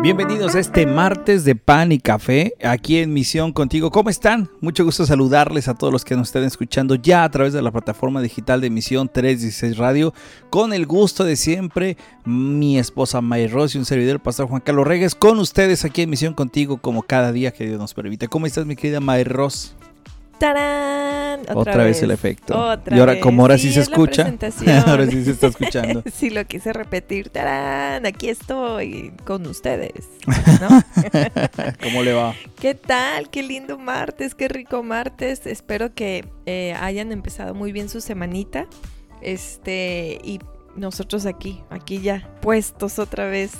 Bienvenidos a este martes de pan y café aquí en Misión Contigo. ¿Cómo están? Mucho gusto saludarles a todos los que nos estén escuchando ya a través de la plataforma digital de Misión 316 Radio. Con el gusto de siempre, mi esposa May Ross y un servidor, el pastor Juan Carlos Regues, con ustedes aquí en Misión Contigo como cada día que Dios nos permite. ¿Cómo estás mi querida May Ross? ¡Tarán! Otra, vez. el efecto. y ahora, como ahora sí, se escucha, ahora sí se está escuchando. sí, lo quise repetir. ¡Tarán! Aquí estoy con ustedes. ¿Cómo le va? ¿Qué tal? Qué lindo martes, qué rico martes. Espero que eh, hayan empezado muy bien su semanita. Este, y nosotros aquí, aquí ya puestos otra vez,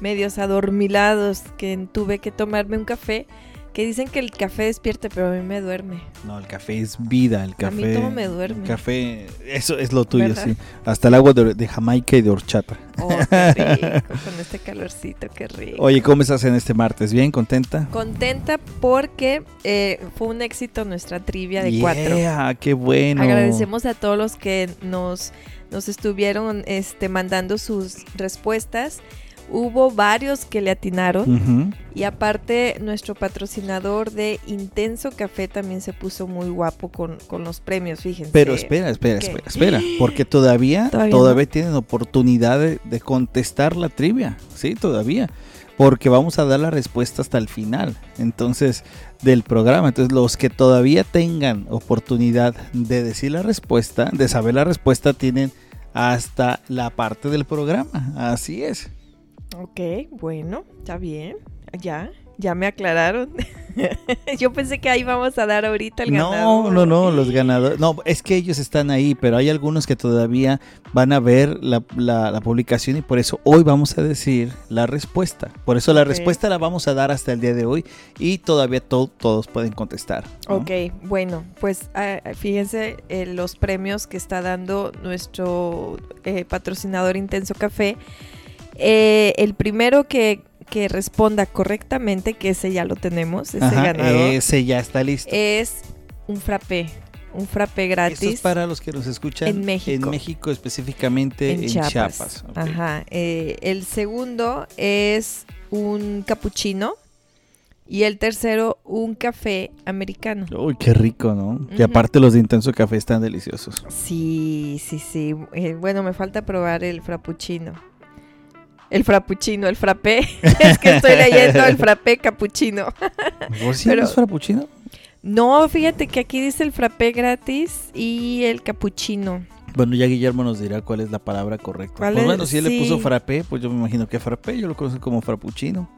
medios adormilados, que tuve que tomarme un café que dicen que el café despierta, pero a mí me duerme. No, el café es vida, el café. A mí todo me duerme. El café, eso es lo tuyo, sí. Hasta el agua de, Jamaica y de horchata. Oh, qué rico, con este calorcito, qué rico. Oye, ¿cómo estás en este martes? ¿Bien? ¿Contenta? Contenta porque eh, fue un éxito nuestra trivia de cuatro. qué bueno. Agradecemos a todos los que nos, nos estuvieron este, mandando sus respuestas. Hubo varios que le atinaron. Y aparte, nuestro patrocinador de Intenso Café también se puso muy guapo con, los premios, fíjense. Pero espera, espera, espera, espera. Porque todavía, todavía, tienen oportunidad de, de, contestar la trivia. Sí, todavía. Porque vamos a dar la respuesta hasta el final. Entonces, del programa. Entonces, los que todavía tengan oportunidad de decir la respuesta, de saber la respuesta, tienen hasta la parte del programa. Así es. Ok, bueno, está bien. Ya, ya me aclararon. Yo pensé que ahí vamos a dar ahorita el ganador. No, no, no, los ganadores. No, es que ellos están ahí, pero hay algunos que todavía van a ver la, publicación y por eso hoy vamos a decir la respuesta. Por eso la respuesta la vamos a dar hasta el día de hoy y todavía todos pueden contestar. Ok, bueno, pues ah, fíjense eh, los premios que está dando nuestro eh, patrocinador Intenso Café. Eh, el primero que, responda correctamente, que ese ya lo tenemos, ese ganador. Ese ya está listo. Es un frappé. Un frappé gratis. Esto es para los que nos escuchan en México. En México, específicamente en, Chiapas. Ajá. Eh, el segundo es un capuchino. Y el tercero, un café americano. Uy, qué rico, ¿no? Que aparte los de Intenso Café están deliciosos. Sí, sí, sí. Eh, bueno, me falta probar el frappuccino. El frappuccino, el frappé. es que estoy leyendo el frappé capuchino. ¿Vos sí Pero, frappuccino? No, fíjate que aquí dice el frappé gratis y el capuchino. Bueno, ya Guillermo nos dirá cuál es la palabra correcta. Pues bueno, si él le puso frappé, pues yo me imagino que frappé, yo lo conozco como frappuccino.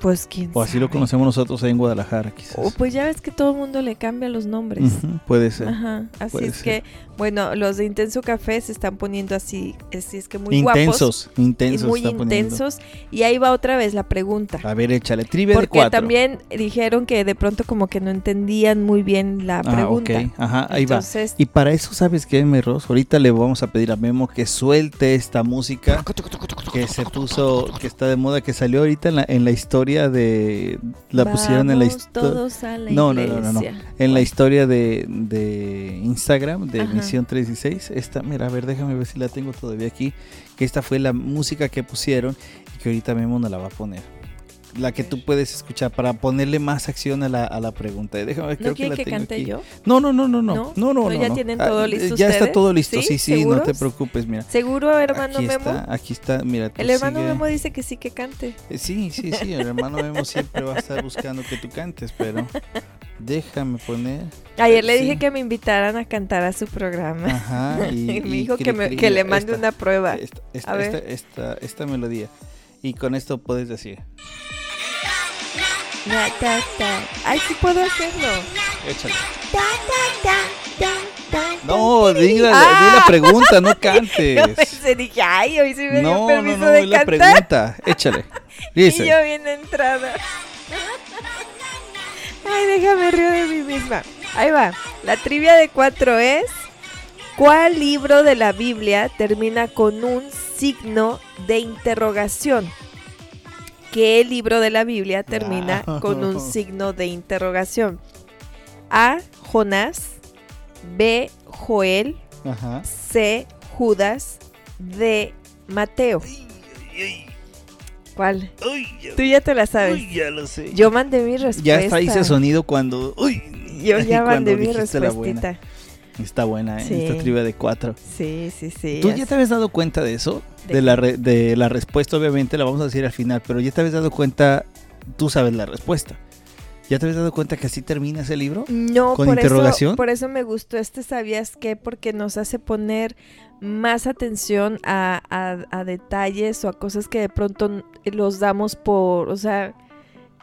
Pues quién O así lo conocemos nosotros ahí en Guadalajara, quizás. Pues ya ves que todo el mundo le cambia los nombres. puede ser. Ajá. Así es que, bueno, los de Intenso Café se están poniendo así, así es que muy intensos, guapos. Intensos, Muy intensos. Y ahí va otra vez la pregunta. A ver, échale, tribe de cuatro. también dijeron que de pronto como que no entendían muy bien la ah, pregunta. Ok, ajá, ahí va. Y para eso, ¿sabes qué, Merros? Ahorita le vamos a pedir a Memo que suelte esta música que se puso, que está de moda, que salió ahorita en la, en la historia de... La pusieron en la historia... No, no, no, no, En la historia de, de Instagram, de Misión 316. Esta, mira, a ver, déjame ver si la tengo todavía aquí. Que esta fue la música que pusieron y que ahorita Memo nos la va a poner la que tú puedes escuchar para ponerle más acción a la, a la pregunta. Déjame ver, creo que, la que cante yo? No, no, no, no, no, no, no, ya tienen todo ah, listo. Ya está todo listo, sí, sí, no te preocupes, mira. Seguro, hermano aquí Memo. Está, aquí está, mira. El hermano Memo dice que sí que cante. Eh, sí, sí, sí, el hermano Memo siempre va a estar buscando que tú cantes, pero déjame poner. Ayer le dije que me invitaran a cantar a su programa. Ajá. Y, me dijo que, me, que, le mande una prueba. Esta, esta, esta, esta, esta melodía. Y con esto puedes decir. Ay, sí puedo hacerlo. Échale. No, di la, la, pregunta, no cantes. Yo pensé, dije, ay, hoy sí me no, dio permiso no, no, de la pregunta, échale. Dice. Y yo bien entrada. Ay, déjame río de mí misma. Ahí va. La trivia de cuatro es ¿Cuál libro de la Biblia termina con un signo de interrogación? ¿Qué libro de la Biblia termina con un signo de interrogación? A. Jonás. B. Joel. Ajá. C. Judas. D. Mateo. ¿Cuál? Tú ya te la sabes. uy, ya lo sé. Yo mandé mi respuesta. ya está ese sonido cuando. Uy, Yo ya mandé mi dijiste la buena. respuesta. Está buena, ¿eh? Sí. Esta trivia de cuatro. Sí, sí, sí. ¿Tú ya te habías dado cuenta de eso? ¿De De, la, re- de la respuesta, obviamente, la vamos a decir al final, pero ya te habías dado cuenta, tú sabes la respuesta. ¿Ya te habías dado cuenta que así termina ese libro? No, ¿Con por interrogación? Eso, por eso me gustó este, ¿sabías qué? Porque nos hace poner más atención a, a- a detalles o a cosas que de pronto los damos por, o sea,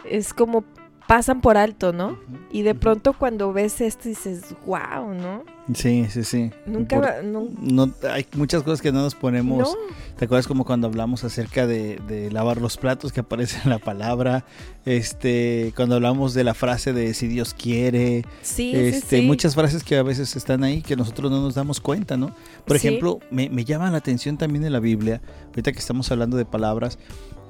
es como pasan por alto, ¿no? Y de pronto cuando ves esto dices, wow, ¿no? Sí, sí, sí. Nunca, Por- nu- no, hay muchas cosas que no nos ponemos. no, ¿Te acuerdas como cuando hablamos acerca de, de lavar los platos que aparece en la palabra? Este, cuando hablamos de la frase de si Dios quiere, sí, este, sí, sí. muchas frases que a veces están ahí que nosotros no nos damos cuenta, ¿no? Por ejemplo, me, me llama la atención también en la Biblia, ahorita que estamos hablando de palabras,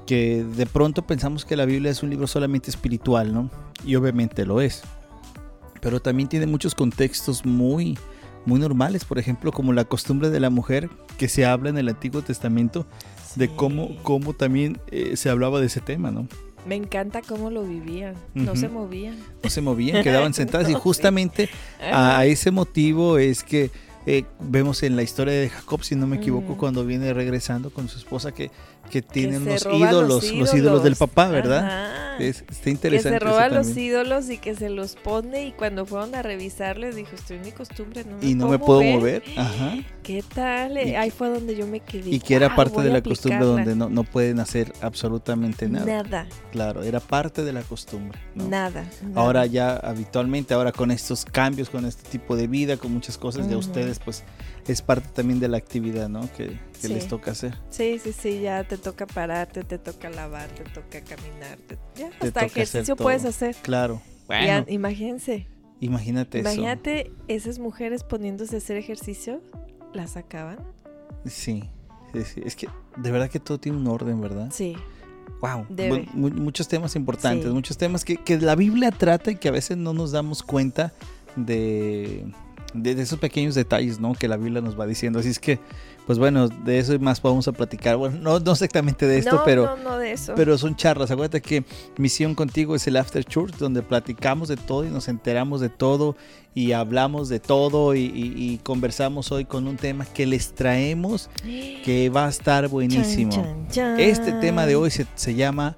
que de pronto pensamos que la Biblia es un libro solamente espiritual, ¿no? Y obviamente lo es. Pero también tiene muchos contextos muy, muy normales, por ejemplo, como la costumbre de la mujer que se habla en el Antiguo Testamento, de cómo, cómo también eh, se hablaba de ese tema, ¿no? Me encanta cómo lo vivían, no se movían. No se movían, quedaban sentadas y sí. justamente a ese motivo es que eh, vemos en la historia de Jacob, si no me equivoco, Ujú. cuando viene regresando con su esposa que, que tiene Que se unos roba ídolos, los ídolos, del papá, ¿verdad? Es, está que interesante. se eso roba los también. ídolos y que se los pone y cuando fueron a revisarles dijo, estoy en mi costumbre, no me Y no puedo me puedo mover". mover. Ajá. ¿Qué tal? Y- Ahí fue donde yo me quedé. Y que era "Guau, parte de la costumbre aplicarla". donde no, no pueden hacer absolutamente nada. Nada, Claro, era parte de la costumbre. ¿no? nada, nada. Ahora ya habitualmente, ahora con estos cambios, con este tipo de vida, con muchas cosas de ustedes, pues es parte también de la actividad, ¿no? Que, que Sí. les toca hacer. Sí, sí, sí, ya te toca pararte, te toca lavar, te toca caminar, te- ya Te hasta hacer ejercicio puedes hacer. Claro. Ya, Bueno, imagínense, imagínate eso. imagínate esas mujeres poniéndose a hacer ejercicio, las sacaban. Sí, sí, sí. Es que de verdad que todo tiene un orden, ¿verdad? Sí, Wow. Debe. Mu- mu- muchos temas importantes, Sí. muchos temas que, que la Biblia trata y que a veces no nos damos cuenta de, de, de esos pequeños detalles, ¿no? Que la Biblia nos va diciendo. Así es que, pues bueno, de eso y más vamos a platicar. Bueno, no, no exactamente de esto, no, pero... no, no de eso. Pero son charlas. Acuérdate que Misión Contigo es el After Church, donde platicamos de todo y nos enteramos de todo y hablamos de todo y, y- y conversamos hoy con un tema que les traemos que va a estar buenísimo. Chan, chan, Este tema de hoy se, se llama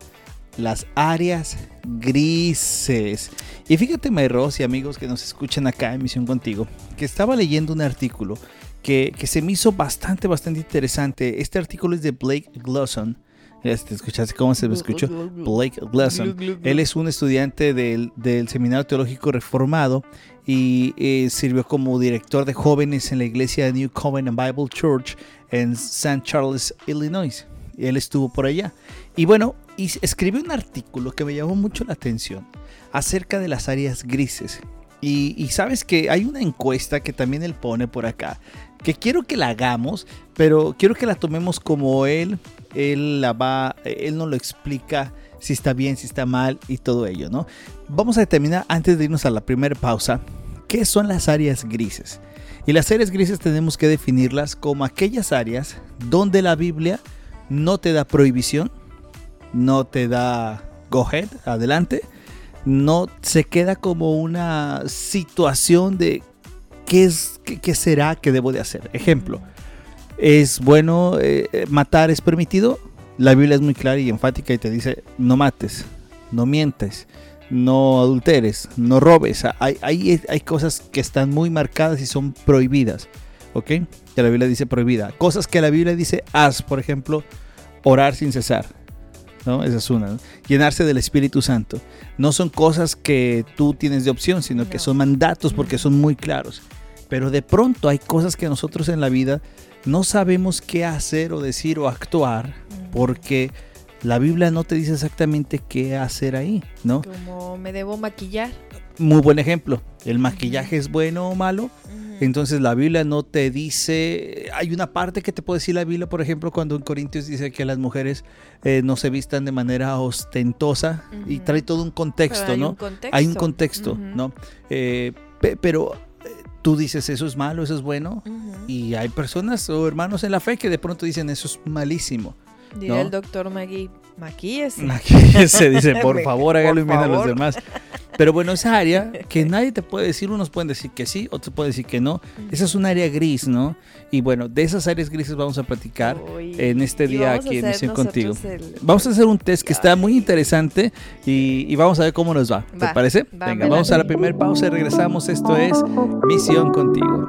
las áreas grises. Y fíjate, Mayros y amigos que nos escuchan acá en Misión Contigo, que estaba leyendo un artículo que, que se me hizo bastante, bastante interesante. Este artículo es de Blake Glosson. Este, ¿Escuchaste cómo se me escuchó? Blake Glosson. Él es un estudiante del, del Seminario Teológico Reformado y eh, sirvió como director de jóvenes en la iglesia New Covenant Bible Church en St. Charles, Illinois. Él estuvo por allá. Y bueno, y escribió un artículo que me llamó mucho la atención acerca de las áreas grises. Y, y sabes que hay una encuesta que también él pone por acá, que quiero que la hagamos, pero quiero que la tomemos como él, él la va, él nos lo explica si está bien, si está mal y todo ello, ¿no? Vamos a determinar antes de irnos a la primera pausa, ¿qué son las áreas grises? Y las áreas grises tenemos que definirlas como aquellas áreas donde la Biblia no te da prohibición, no te da go ahead, adelante, no se queda como una situación de qué es qué, qué será que debo de hacer. Ejemplo, es bueno eh, matar es permitido. La Biblia es muy clara y enfática y te dice no mates, no mientes, no adulteres, no robes. Hay, hay, hay cosas que están muy marcadas y son prohibidas. ¿Ok? Que la Biblia dice prohibida. Cosas que la Biblia dice haz, por ejemplo, orar sin cesar. ¿No? Esa es una. ¿no? Llenarse del Espíritu Santo. No son cosas que tú tienes de opción, sino que son mandatos porque son muy claros. Pero de pronto hay cosas que nosotros en la vida no sabemos qué hacer o decir o actuar porque la Biblia no te dice exactamente qué hacer ahí, ¿no? Como me debo maquillar. Muy buen ejemplo. ¿El maquillaje es bueno o malo? Entonces la Biblia no te dice, hay una parte que te puede decir la Biblia, por ejemplo, cuando en Corintios dice que las mujeres eh, no se vistan de manera ostentosa y trae todo un contexto, hay ¿no? un contexto. Hay un contexto. ¿no? Eh, pe- pero eh, tú dices, eso es malo, eso es bueno. Y hay personas o hermanos en la fe que de pronto dicen, eso es malísimo. Diría ¿no? el doctor Magui, maquíese. Aquí se dice, por favor, hágalo bien a los demás. Pero bueno, esa área que nadie te puede decir, unos pueden decir que sí, otros pueden decir que no. Esa es un área gris, ¿no? Y bueno, de esas áreas grises vamos a platicar Uy, en este y día aquí en Misión Contigo. el- Vamos a hacer un test que está muy interesante y, y vamos a ver cómo nos va. ¿Te Va, parece? va, Venga, vamos a la primera pausa y regresamos. Esto es Misión Contigo.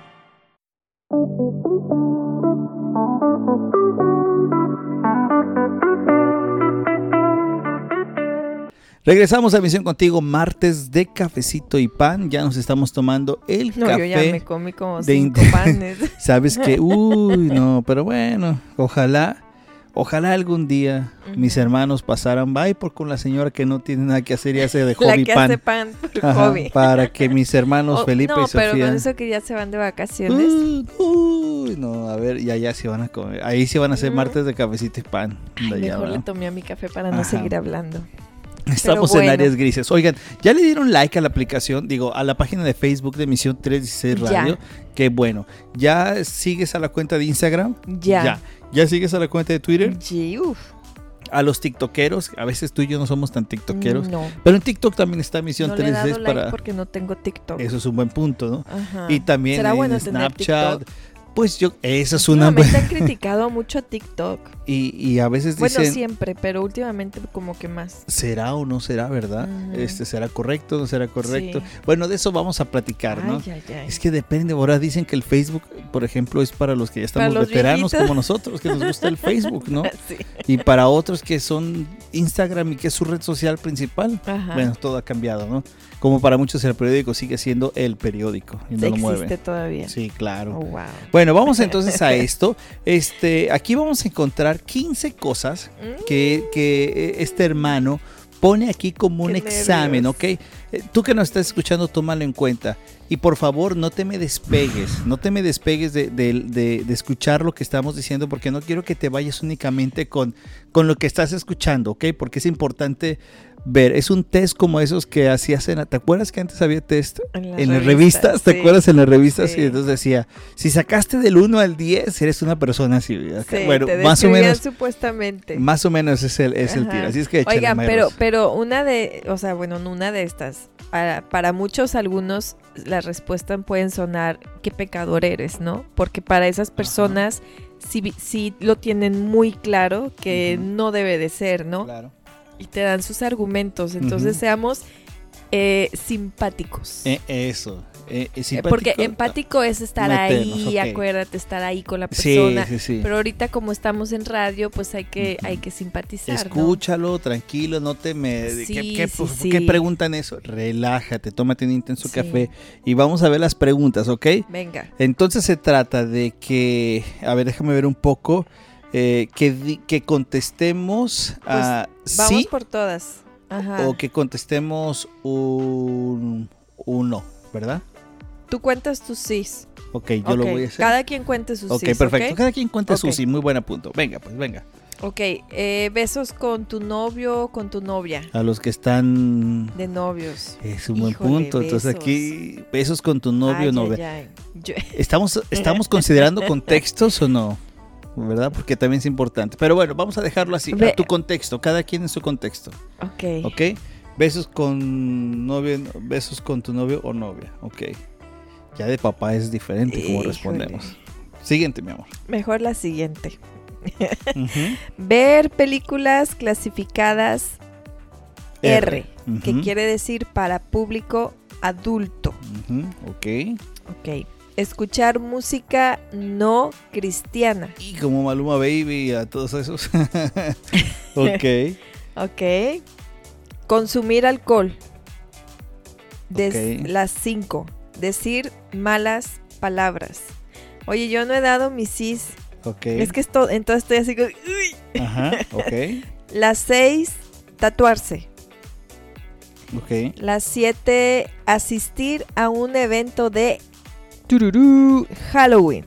Regresamos a Misión Contigo, martes de cafecito y pan. Ya nos estamos tomando el No, yo ya café. me comí como de cinco panes. Sabes que, uy, no, pero bueno, ojalá, ojalá algún día mis hermanos pasaran by por con la señora que no tiene nada que hacer y hace de La hobby que pan. hace pan por Ajá, hobby. para que mis hermanos Oh, Felipe no, y Sofía. pero con eso que ya se van de vacaciones. Uy, no, a ver, y allá sí van a comer. Ahí sí van a hacer martes de cafecito y pan. Ay, allá, mejor le tomé a mi café para no seguir hablando. Estamos bueno. en áreas grises. Oigan, ¿ya le dieron like a la aplicación? Digo, a la página de Facebook de Misión 316 Ya. Radio. Qué bueno. ¿Ya sigues a la cuenta de Instagram? Ya. Ya. ¿Ya sigues a la cuenta de Twitter? Sí, uf. A los tiktokeros. A veces tú y yo no somos tan tiktokeros. No. Pero en TikTok también está Misión No le he dado 316 like para... porque no tengo TikTok. Eso es un buen punto, ¿no? Ajá. Y también ¿Será en bueno Snapchat. Pues yo, esa es una Últimamente han criticado mucho a TikTok. Y, y a veces Bueno, dicen... siempre, pero últimamente como que más. ¿Será o no será, verdad? Este ¿Será correcto o no será correcto? Sí. Bueno, de eso vamos a platicar, ¿no? Ay, ay, ay. Es que depende, ahora dicen que el Facebook, por ejemplo, es para los que ya estamos los veteranos viejitos. como nosotros, que nos gusta el Facebook, ¿no? Sí. Y para otros que son Instagram y que es su red social principal. Ajá. Bueno, todo ha cambiado, ¿no? Como para muchos el periódico sigue siendo el periódico y no lo existe mueven. todavía. Sí, claro. Oh, wow. Bueno, vamos entonces a esto. Este, aquí vamos a encontrar 15 cosas que, que eh, este hermano pone aquí como un Qué examen, nervios. ¿ok? Eh, Tú que nos estás escuchando, tómalo en cuenta. Y por favor, no te me despegues, no te me despegues de, de- de- de escuchar lo que estamos diciendo, porque no quiero que te vayas únicamente con, con lo que estás escuchando, ¿ok? Porque es importante ver, es un test como esos que hacías en... ¿Te acuerdas que antes había test En las en las revistas? ¿Te sí. acuerdas en las revistas? Sí. Y entonces decía, si sacaste del 1 al 10, eres una persona así. bueno, te más o menos... supuestamente. Más o menos es el, es el Ajá. tiro. Así es que Oigan, pero, pero una de, o sea, bueno, no una de estas. Para, para muchos, algunos, la respuesta pueden sonar, qué pecador eres, ¿no? Porque para esas personas sí, vi- sí lo tienen muy claro que no debe de ser, ¿no? Claro. Y te dan sus argumentos. Entonces seamos eh, simpáticos. Eh, eso. eh, eh, Eh, simpático, Porque empático es estar meternos, ahí, acuérdate, estar ahí con la Sí, persona. sí, sí. Pero ahorita como estamos en radio, pues hay que, hay que simpatizar, ¿no? Escúchalo, tranquilo, no te me... Sí, ¿Qué, qué- sí, sí. preguntan eso? Relájate, tómate un intenso Sí. café y vamos a ver las preguntas, ¿ok? Venga. Entonces se trata de que, a ver, déjame ver un poco, eh, que, que contestemos a Pues, Vamos sí por todas. Ajá. o que contestemos un, un no, ¿verdad? Tú cuentas tus sís. Ok, yo lo Ok, voy a hacer. Cada quien cuente sus Ok, sís. perfecto. ¿ok? Cada quien cuenta su Ok. sí. Muy buen punto. Venga, pues venga. Ok, eh, besos con tu novio o con tu novia. A los que están... De novios. Es un buen Híjole, punto. Entonces aquí, besos con tu novio o novia. ay, ay. Yo- ¿Estamos, ¿Estamos considerando contextos o no? ¿Verdad? Porque también es importante. Pero bueno, vamos a dejarlo así. A Ve- tu contexto. Cada quien en su contexto. ok. ¿Ok? Besos con novio, besos con tu novio o novia. Ok. Ya de papá es diferente como Híjole. respondemos. Siguiente, mi amor. Mejor la siguiente. Ver películas clasificadas R, que quiere decir para público adulto. Ujú, Ok. Ok. Escuchar música no cristiana. Y como Maluma Baby a todos esos. ok. Ok. Consumir alcohol. Las 5. Decir malas palabras. Oye, yo no he dado mi cis. Ok. Es que esto, entonces estoy así como... uy. Ajá. Ok. Las 6. Tatuarse. Ok. Las 7. Asistir a un evento de tururú, Halloween.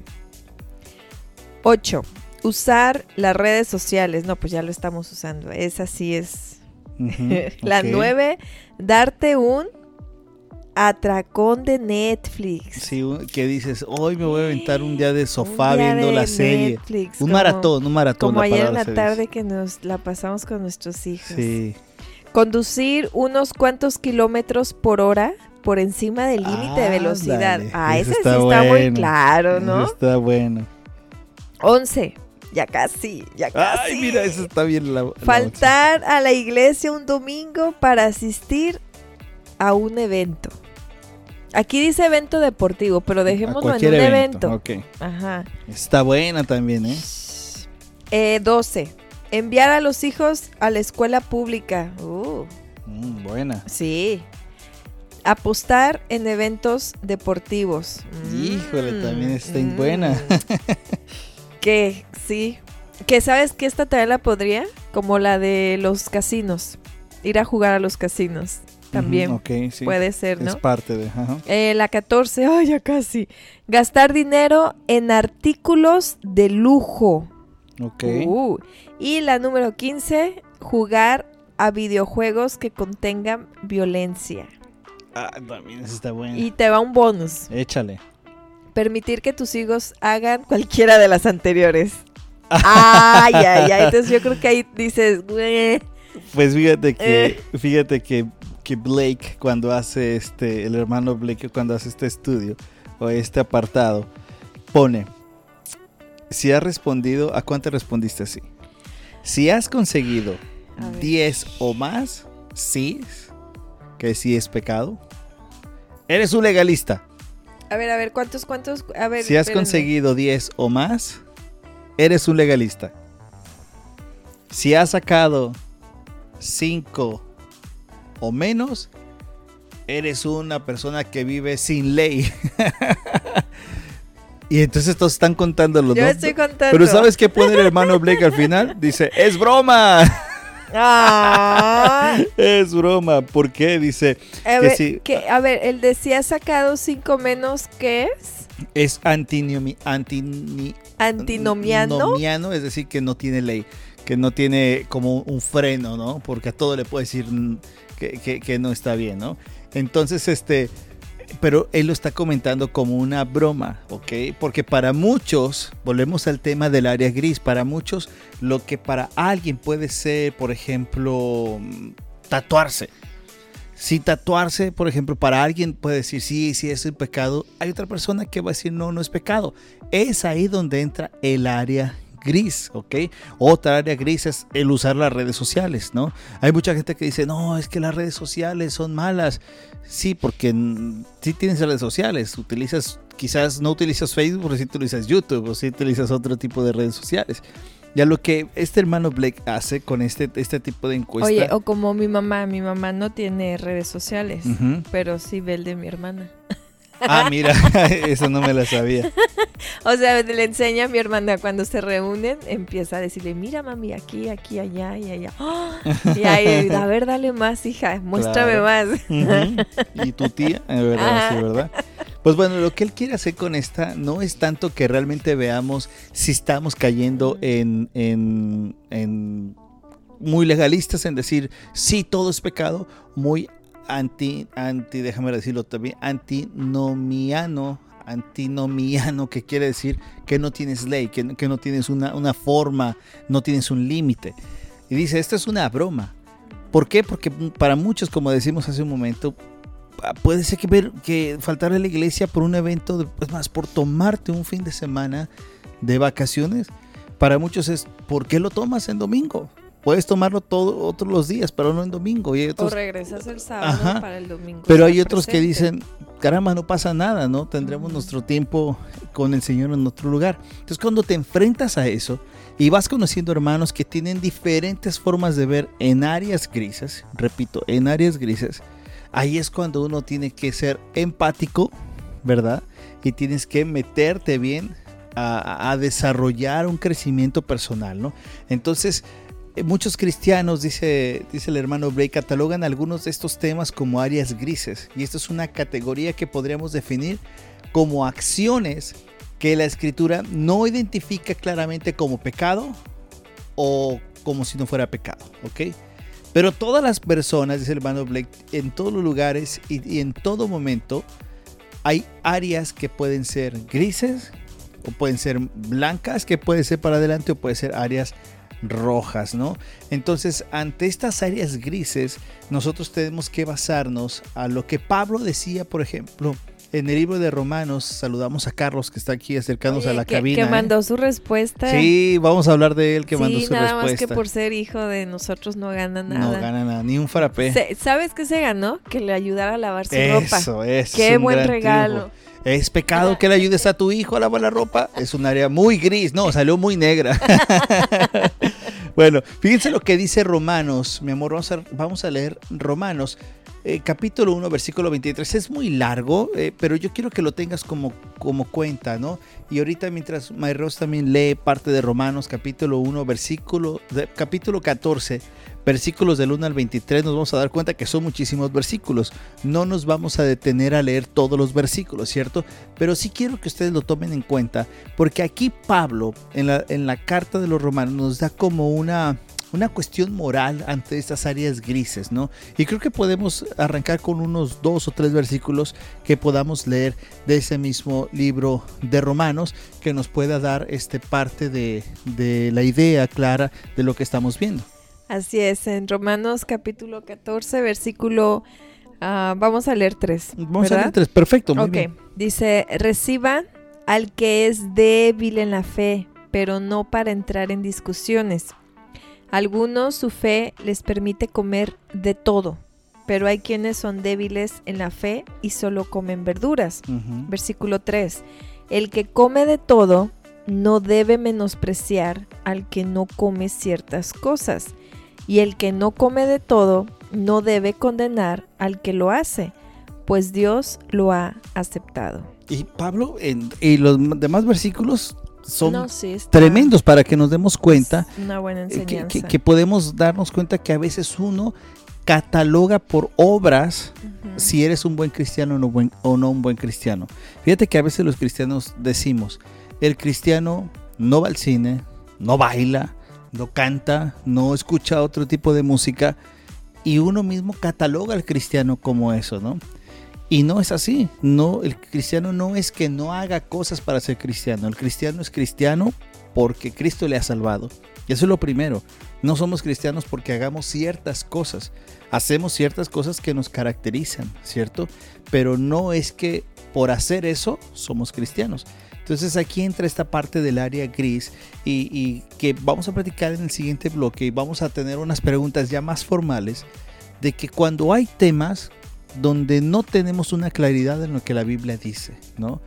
8. Usar las redes sociales. No, pues ya lo estamos usando. Esa sí es. Ujú, La ok. 9. Darte un atracón de Netflix. Sí, que dices, hoy me voy a aventar un día de sofá día viendo de la serie. Netflix, Un como- maratón, un maratón. Como ayer en la tarde que nos la pasamos con nuestros hijos. Sí. Conducir unos cuantos kilómetros por hora por encima del límite de velocidad. Ah, eso ese está sí está muy claro, Eso ¿no? Está bueno. 11. Ya casi, ya casi. Ay, mira, eso está bien. La, la Faltar a la iglesia un domingo para asistir a un evento. Aquí dice evento deportivo, pero dejémoslo en un evento. Ok. Ajá. Está buena también, ¿eh? Eh, 12. Enviar a los hijos a la escuela pública. Uh, Mm, buena. sí. Apostar en eventos deportivos. Híjole, Mm, también está mm. buena. que sí. Que sabes que esta también la podría, como la de los casinos. Ir a jugar a los casinos. También Ujú, ok, sí. puede ser, ¿no? Es parte de. ajá. Eh, la 14, ay, ya casi. Gastar dinero en artículos de lujo. Ok. Uh. Y la número 15, jugar a videojuegos que contengan violencia. Ah, también está. Y te va un bonus. Échale. Permitir que tus hijos hagan cualquiera de las anteriores. Ay, ay, ay. Entonces yo creo que ahí dices, "Güey". Pues fíjate que, Eh. fíjate que, que Blake cuando hace este, el hermano Blake cuando hace este estudio o este apartado, pone, si has respondido, ¿a cuánto respondiste así? Si has conseguido A ver. 10 o más, sí, que sí es pecado. Eres un legalista. A ver, a ver, ¿cuántos, cuántos? A ver, Si has espérenme. conseguido 10 o más, eres un legalista. Si has sacado 5 o menos, eres una persona que vive sin ley. y entonces todos están contándolo, Yo ¿no? estoy contando. Pero ¿sabes qué pone el hermano Blake al final? Dice, es broma, Ah. es broma. ¿Por qué? Dice, A Que ver, sí. que- a ver, el de si ha sacado cinco menos, ¿qué es? es antinomi, antini- Antinomiano. nomiano, es decir, que no tiene ley, que no tiene como un freno, ¿no? Porque a todo le puede decir que, que- que no está bien, ¿no? Entonces, este, pero él lo está comentando como una broma, ¿ok? Porque para muchos, volvemos al tema del área gris, para muchos lo que para alguien puede ser, por ejemplo, mm, tatuarse. Si tatuarse, por ejemplo, para alguien puede decir, sí, sí, es un pecado, hay otra persona que va a decir, no, no es pecado. Es ahí donde entra el área gris, ¿ok? Otra área gris es el usar las redes sociales, ¿no? Hay mucha gente que dice, no, es que las redes sociales son malas. Sí, porque sí tienes redes sociales, utilizas, quizás no utilizas Facebook, pero sí utilizas YouTube, o sí utilizas otro tipo de redes sociales. Ya lo que este hermano Blake hace con este, este tipo de encuesta. Oye, o como mi mamá, mi mamá no tiene redes sociales, pero sí ve el de mi hermana. Ah, mira, eso no me la sabía. O sea, le enseña a mi hermana cuando se reúnen, empieza a decirle, mira mami, aquí, aquí, allá y allá. ¡Ah! Y ahí, a ver, dale más, hija, muéstrame Claro. más. Y tu tía, en verdad, sí. ¿verdad? Pues bueno, lo que él quiere hacer con esta no es tanto que realmente veamos si estamos cayendo en, en, en muy legalistas en decir, sí, todo es pecado, muy anti, anti, déjame decirlo también, antinomiano, antinomiano, que quiere decir que no tienes ley, que, no- tienes una, una forma, no tienes un límite. Y dice, esto es una broma. ¿Por qué? Porque para muchos, como decimos hace un momento, ah, puede ser que, ver, que faltar a la iglesia por un evento, es más, por tomarte un fin de semana de vacaciones, para muchos es, ¿por qué lo tomas en domingo? Puedes tomarlo todo, otros los días, pero no en domingo. Y o regresas el sábado para el domingo. Pero hay otros que dicen, caramba, no pasa nada, ¿no? Tendremos nuestro tiempo con el Señor en otro lugar. Entonces cuando te enfrentas a eso y vas conociendo hermanos que tienen diferentes formas de ver en áreas grises, repito, en áreas grises, ahí es cuando uno tiene que ser empático, ¿verdad? Y tienes que meterte bien a, desarrollar un crecimiento personal, ¿no? Entonces, muchos cristianos, dice, dice el hermano Bray, catalogan algunos de estos temas como áreas grises. Y esto es una categoría que podríamos definir como acciones que la escritura no identifica claramente como pecado o como si no fuera pecado, ¿ok? Pero todas las personas, dice el hermano Blake, en todos los lugares y, y en todo momento, hay áreas que pueden ser grises, o pueden ser blancas, que puede ser para adelante o puede ser áreas rojas, ¿no? Entonces, ante estas áreas grises, nosotros tenemos que basarnos a lo que Pablo decía, por ejemplo, en el libro de Romanos, saludamos a Carlos que está aquí acercándose a la cabina. Que ¿eh? mandó su respuesta. Sí, vamos a hablar de él que mandó su respuesta. nada más que por ser hijo de nosotros no gana nada. No gana nada, ni un farapé. ¿Sabes qué se ganó? Que le ayudara a lavar su ropa. Eso, es. Qué buen regalo. ¿Es pecado que le ayudes a tu hijo a lavar la ropa? Es un área muy gris, no, salió muy negra. bueno, fíjense lo que dice Romanos, mi amor, vamos a, vamos a leer Romanos. Eh, capítulo 1, versículo 23. Es muy largo, eh, pero yo quiero que lo tengas como, como cuenta, ¿no? Y ahorita mientras Mayros también lee parte de Romanos, capítulo 1, versículo, capítulo 14, versículos del 1 al 23, nos vamos a dar cuenta que son muchísimos versículos. No nos vamos a detener a leer todos los versículos, ¿cierto? Pero sí quiero que ustedes lo tomen en cuenta, porque aquí Pablo, en la, en la carta de los romanos, nos da como una, una cuestión moral ante estas áreas grises, ¿no? Y creo que podemos arrancar con unos dos o tres versículos que podamos leer de ese mismo libro de Romanos que nos pueda dar este parte de, de la idea clara de lo que estamos viendo. Así es, en Romanos capítulo 14, versículo... Ah, vamos a leer tres. Vamos a leer tres, perfecto. Muy ok, dice, reciban al que es débil en la fe, pero no para entrar en discusiones. Algunos su fe les permite comer de todo, pero hay quienes son débiles en la fe y solo comen verduras. Versículo 3. El que come de todo no debe menospreciar al que no come ciertas cosas y el que no come de todo no debe condenar al que lo hace, pues Dios lo ha aceptado. Y Pablo, en, y los demás versículos son tremendos para que nos demos cuenta una buena eh, que, podemos darnos cuenta que a veces uno cataloga por obras si eres un buen cristiano o no, buen, o no un buen cristiano. Fíjate que a veces los cristianos decimos, el cristiano no va al cine, no baila, no canta, no escucha otro tipo de música y uno mismo cataloga al cristiano como eso, ¿no? Y no es así, no, el cristiano no es que no haga cosas para ser cristiano, el cristiano es cristiano porque Cristo le ha salvado. Y eso es lo primero, no somos cristianos porque hagamos ciertas cosas, hacemos ciertas cosas que nos caracterizan, ¿cierto? Pero no es que por hacer eso somos cristianos. Entonces aquí entra esta parte del área gris y, que vamos a platicar en el siguiente bloque y vamos a tener unas preguntas ya más formales de que cuando hay temas donde no tenemos una claridad en lo que la Biblia dice, ¿no?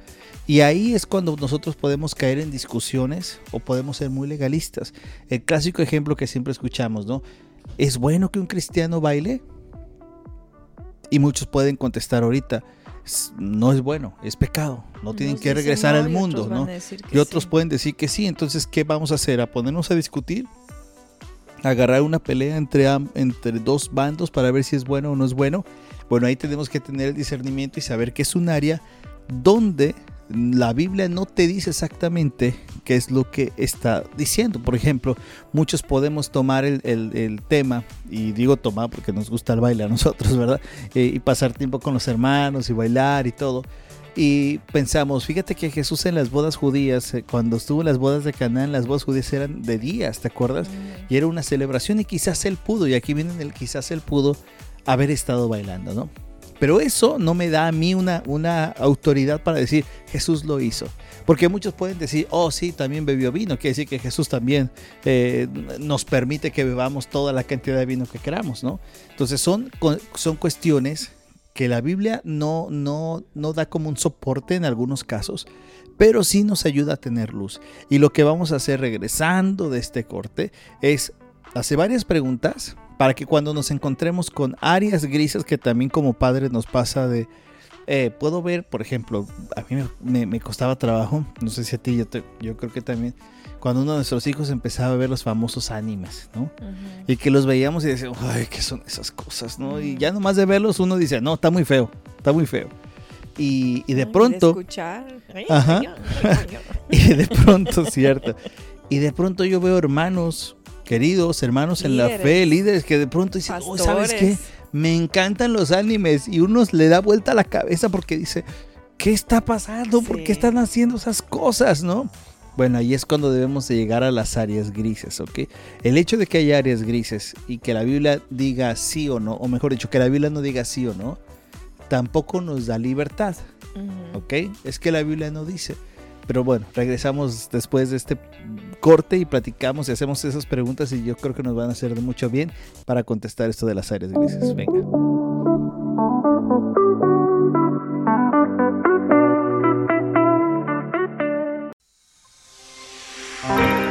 Y ahí es cuando nosotros podemos caer en discusiones o podemos ser muy legalistas. El clásico ejemplo que siempre escuchamos, ¿no? ¿Es bueno que un cristiano baile? Y muchos pueden contestar ahorita, no es bueno, es pecado, no tienen que regresar al mundo, ¿no? Y otros pueden decir que sí, entonces, ¿qué vamos a hacer? ¿A ponernos a discutir? ¿Agarrar una pelea entre, entre dos bandos para ver si es bueno o no es bueno? Bueno, ahí tenemos que tener el discernimiento y saber que es un área donde la Biblia no te dice exactamente qué es lo que está diciendo. Por ejemplo, muchos podemos tomar el, tema, y digo tomar porque nos gusta el baile a nosotros, ¿verdad? Eh, y pasar tiempo con los hermanos y bailar y todo. Y pensamos, fíjate que Jesús en las bodas judías, eh, cuando estuvo en las bodas de Canaán, las bodas judías eran de días, ¿te acuerdas? Mm. Y era una celebración y quizás él pudo, y aquí viene el quizás él pudo haber estado bailando, ¿no? Pero eso no me da a mí una, una autoridad para decir Jesús lo hizo. Porque muchos pueden decir, oh sí, también bebió vino. Quiere decir que Jesús también eh, nos permite que bebamos toda la cantidad de vino que queramos, ¿no? Entonces son, son cuestiones que la Biblia no, no, no da como un soporte en algunos casos, pero sí nos ayuda a tener luz. Y lo que vamos a hacer regresando de este corte es hacer varias preguntas para que cuando nos encontremos con áreas grises que también como padres nos pasa de eh, puedo ver, por ejemplo, a mí me, costaba trabajo, no sé si a ti, yo, yo, creo que también, cuando uno de nuestros hijos empezaba a ver los famosos animes, ¿no? Y que los veíamos y decíamos, ay, ¿qué son esas cosas, no? Y ya nomás de verlos uno dice, no, está muy feo, está muy feo. Y, y de pronto... escuchar. Ajá. y de pronto, cierto. Y de pronto yo veo hermanos queridos, hermanos en la fe, líderes que de pronto dicen, oh, ¿sabes qué? me encantan los animes y uno le da vuelta a la cabeza porque dice, ¿qué está pasando? ¿Por qué están haciendo esas cosas? ¿No? Bueno, ahí es cuando debemos de llegar a las áreas grises, ¿ok? El hecho de que haya áreas grises y que la Biblia diga sí o no, o mejor dicho, que la Biblia no diga sí o no, tampoco nos da libertad, ¿ok? Es que la Biblia no dice. Pero bueno, regresamos después de este corte y platicamos y hacemos esas preguntas y yo creo que nos van a hacer de mucho bien para contestar esto de las áreas grises. Venga.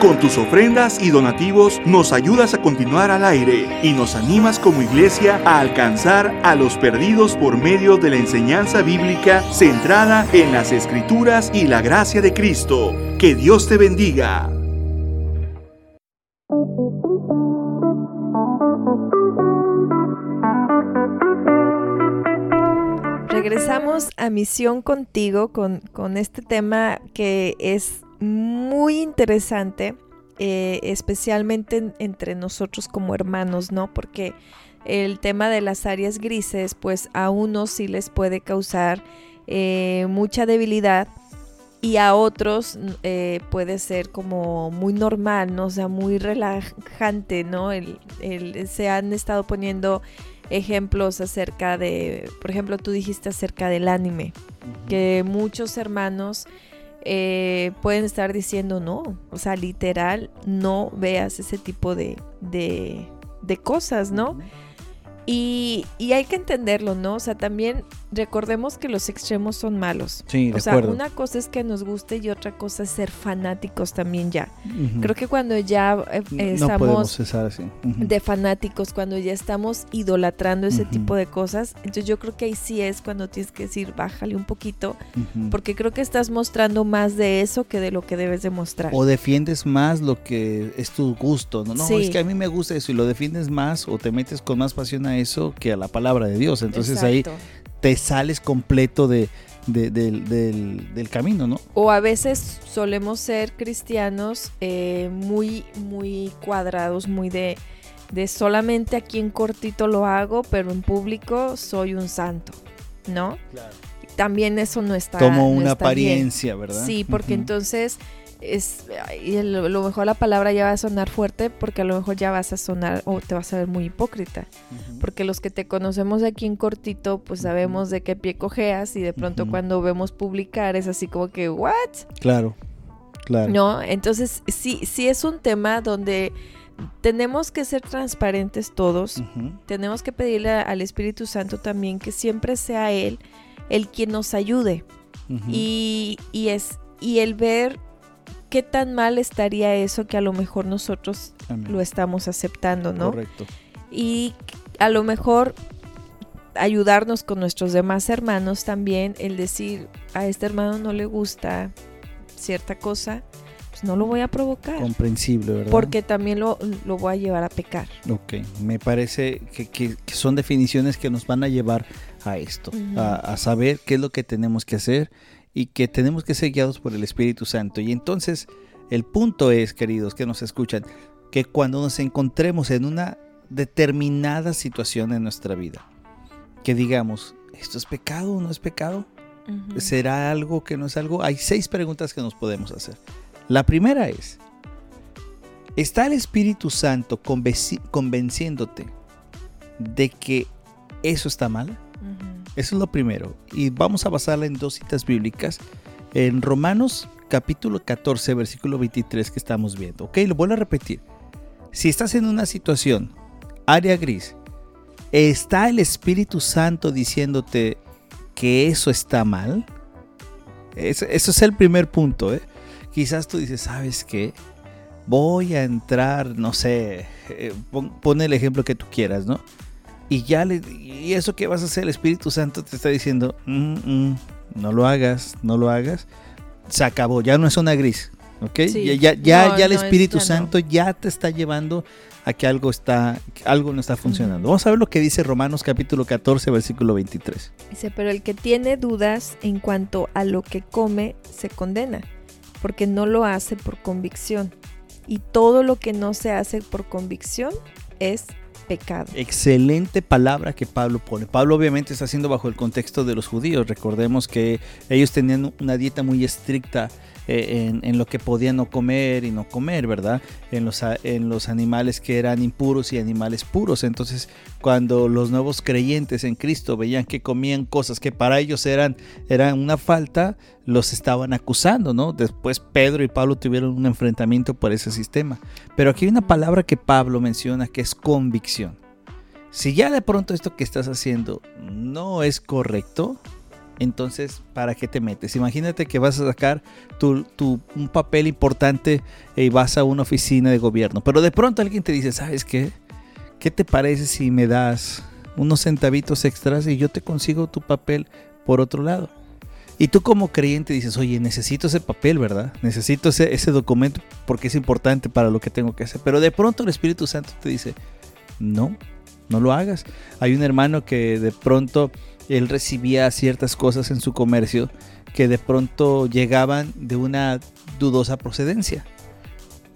Con tus ofrendas y donativos nos ayudas a continuar al aire y nos animas como iglesia a alcanzar a los perdidos por medio de la enseñanza bíblica centrada en las escrituras y la gracia de Cristo. Que Dios te bendiga. Regresamos a Misión contigo con, con este tema que es muy interesante, eh, especialmente entre nosotros como hermanos, ¿no? Porque el tema de las áreas grises, pues a unos sí les puede causar eh, mucha debilidad y a otros eh, puede ser como muy normal, ¿no? O sea, muy relajante, ¿no? El, se han estado poniendo ejemplos acerca de, por ejemplo, tú dijiste acerca del anime, que muchos hermanos eh, pueden estar diciendo no, o sea, literal, no veas ese tipo de, de, de cosas, ¿no? Y, hay que entenderlo, ¿no? O sea, también recordemos que los extremos son malos. Sí, o sea, una cosa es que nos guste y otra cosa es ser fanáticos también ya. Creo que cuando ya eh, estamos de fanáticos, cuando ya estamos idolatrando ese tipo de cosas, entonces yo creo que ahí sí es cuando tienes que decir, bájale un poquito, porque creo que estás mostrando más de eso que de lo que debes demostrar. O defiendes más lo que es tu gusto, ¿no? No, es que a mí me gusta eso y lo defiendes más o te metes con más pasión a eso que a la palabra de Dios. Entonces ahí te sales completo de, del, camino, ¿no? O a veces solemos ser cristianos eh, muy, muy cuadrados, muy de, de solamente aquí en cortito lo hago, pero en público soy un santo, ¿no? También eso no está. Como una apariencia, ¿verdad? Sí, porque entonces es y a lo mejor la palabra ya va a sonar fuerte porque a lo mejor ya vas a sonar o te vas a ver muy hipócrita. Porque los que te conocemos aquí en cortito, pues sabemos de qué pie cojeas y de pronto cuando vemos publicar es así como que, ¿what? Claro, claro. No, entonces sí, sí es un tema donde tenemos que ser transparentes todos. Tenemos que pedirle al Espíritu Santo también que siempre sea Él el quien nos ayude. y, y, es, y el ver qué tan mal estaría eso que a lo mejor nosotros lo estamos aceptando, ¿no? Correcto. Y a lo mejor ayudarnos con nuestros demás hermanos también, el decir a este hermano no le gusta cierta cosa, pues no lo voy a provocar. Comprensible, ¿verdad? Porque también lo, voy a llevar a pecar. Ok, me parece que, son definiciones que nos van a llevar a esto, a, a, saber qué es lo que tenemos que hacer y que tenemos que ser guiados por el Espíritu Santo. Y entonces el punto es, queridos que nos escuchan, que cuando nos encontremos en una determinada situación en nuestra vida, que digamos, ¿esto es pecado o no es pecado? ¿Será algo que no es algo? Hay seis preguntas que nos podemos hacer. La primera es, ¿está el Espíritu Santo convenciéndote de que eso está mal? Eso es lo primero. Y vamos a basarla en dos citas bíblicas. En Romanos capítulo 14, versículo 23 que estamos viendo. Ok, lo vuelvo a repetir. Si estás en una situación, área gris, ¿está el Espíritu Santo diciéndote que eso está mal? Eso, es el primer punto. ¿eh? Quizás tú dices, ¿sabes qué? Voy a entrar, no sé, eh, pon, el ejemplo que tú quieras, ¿no? Y ya le, y eso que vas a hacer, el Espíritu Santo te está diciendo, mm, mm, no lo hagas, no lo hagas. Se acabó, ya no es una gris, ¿ok? ya, ya, ya, el Espíritu Santo ya te está llevando a que algo está, algo no está funcionando. Vamos a ver lo que dice Romanos capítulo 14, versículo 23. Dice, pero el que tiene dudas en cuanto a lo que come se condena, porque no lo hace por convicción. Y todo lo que no se hace por convicción es pecado. Excelente palabra que Pablo pone. Pablo obviamente está haciendo bajo el contexto de los judíos. Recordemos que ellos tenían una dieta muy estricta eh, en, lo que podían no comer y no comer, ¿verdad? En los, en los animales que eran impuros y animales puros. Entonces, cuando los nuevos creyentes en Cristo veían que comían cosas que para ellos eran, eran una falta, los estaban acusando, ¿no? Después Pedro y Pablo tuvieron un enfrentamiento por ese sistema. Pero aquí hay una palabra que Pablo menciona que es convicción. Si ya de pronto esto que estás haciendo no es correcto, entonces, ¿para qué te metes? Imagínate que vas a sacar tu, un papel importante y vas a una oficina de gobierno, pero de pronto alguien te dice, ¿sabes qué? ¿Qué te parece si me das unos centavitos extras y yo te consigo tu papel por otro lado? Y tú como creyente dices, oye, necesito ese papel, ¿verdad? Necesito ese, ese documento porque es importante para lo que tengo que hacer. Pero de pronto el Espíritu Santo te dice, no, no lo hagas. Hay un hermano que de pronto él recibía ciertas cosas en su comercio que de pronto llegaban de una dudosa procedencia.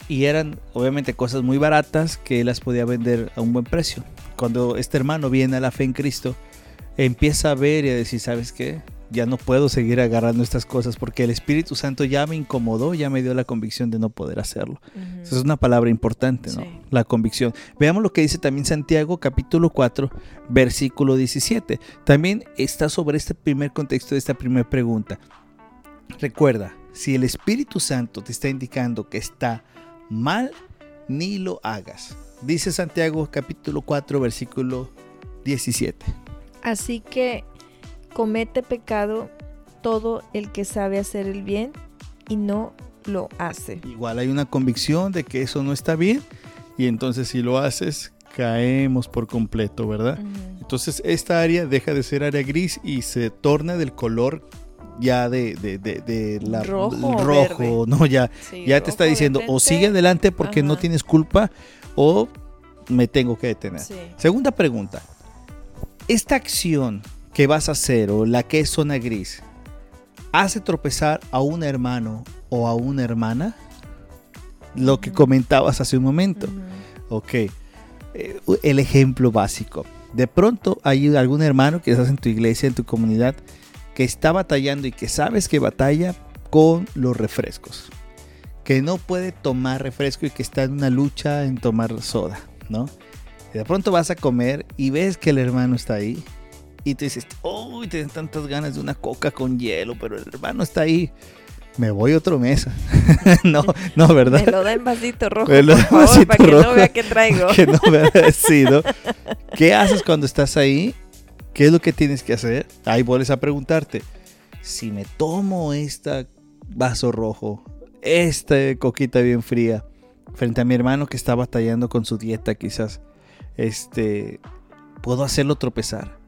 Y eran obviamente cosas muy baratas que él las podía vender a un buen precio. Cuando este hermano viene a la fe en Cristo, empieza a ver y a decir, ¿sabes qué? Ya no puedo seguir agarrando estas cosas porque el Espíritu Santo ya me incomodó, ya me dio la convicción de no poder hacerlo. Esa es una palabra importante, ¿no? La convicción. Veamos lo que dice también Santiago capítulo 4, versículo 17. También está sobre este primer contexto de esta primera pregunta. Recuerda, si el Espíritu Santo te está indicando que está mal, ni lo hagas. Dice Santiago capítulo 4, versículo 17. Así que comete pecado todo el que sabe hacer el bien y no lo hace. Igual hay una convicción de que eso no está bien y entonces si lo haces caemos por completo, ¿verdad? Entonces esta área deja de ser área gris y se torna del color ya de, de, la rojo, no ya ya te está diciendo o sigue adelante porque no tienes culpa o me tengo que detener. Segunda pregunta. Esta acción que vas a hacer o la que es zona gris hace tropezar a un hermano o a una hermana? Lo que comentabas hace un momento. Ok. Eh, el ejemplo básico. De pronto hay algún hermano que estás en tu iglesia, en tu comunidad, que está batallando y que sabes que batalla con los refrescos. Que no puede tomar refresco y que está en una lucha en tomar soda, ¿no? de pronto vas a comer y ves que el hermano está ahí y tú dices, uy, tienes tantas ganas de una coca con hielo, pero el hermano está ahí. Me voy a otra mesa. no, no, ¿verdad? Me lo da en vasito rojo, por favor, para que no vea qué traigo. que no vea, sí, ¿Qué haces cuando estás ahí? ¿Qué es lo que tienes que hacer? Ahí vuelves a preguntarte, si me tomo este vaso rojo, esta coquita bien fría, frente a mi hermano que está batallando con su dieta quizás, este, puedo hacerlo tropezar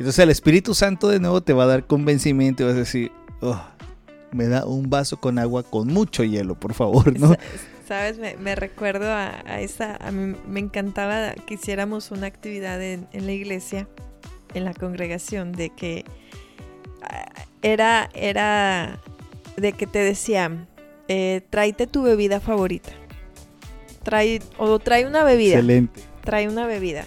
entonces el Espíritu Santo de nuevo te va a dar convencimiento y vas a decir, oh, me da un vaso con agua con mucho hielo, por favor, ¿no? Sabes, me, recuerdo a, esa, a mí me encantaba que hiciéramos una actividad en, la iglesia, en la congregación, de que ah, era, era de que te decían, eh, tráete tu bebida favorita. Trae, o trae una bebida. Excelente. Trae una bebida.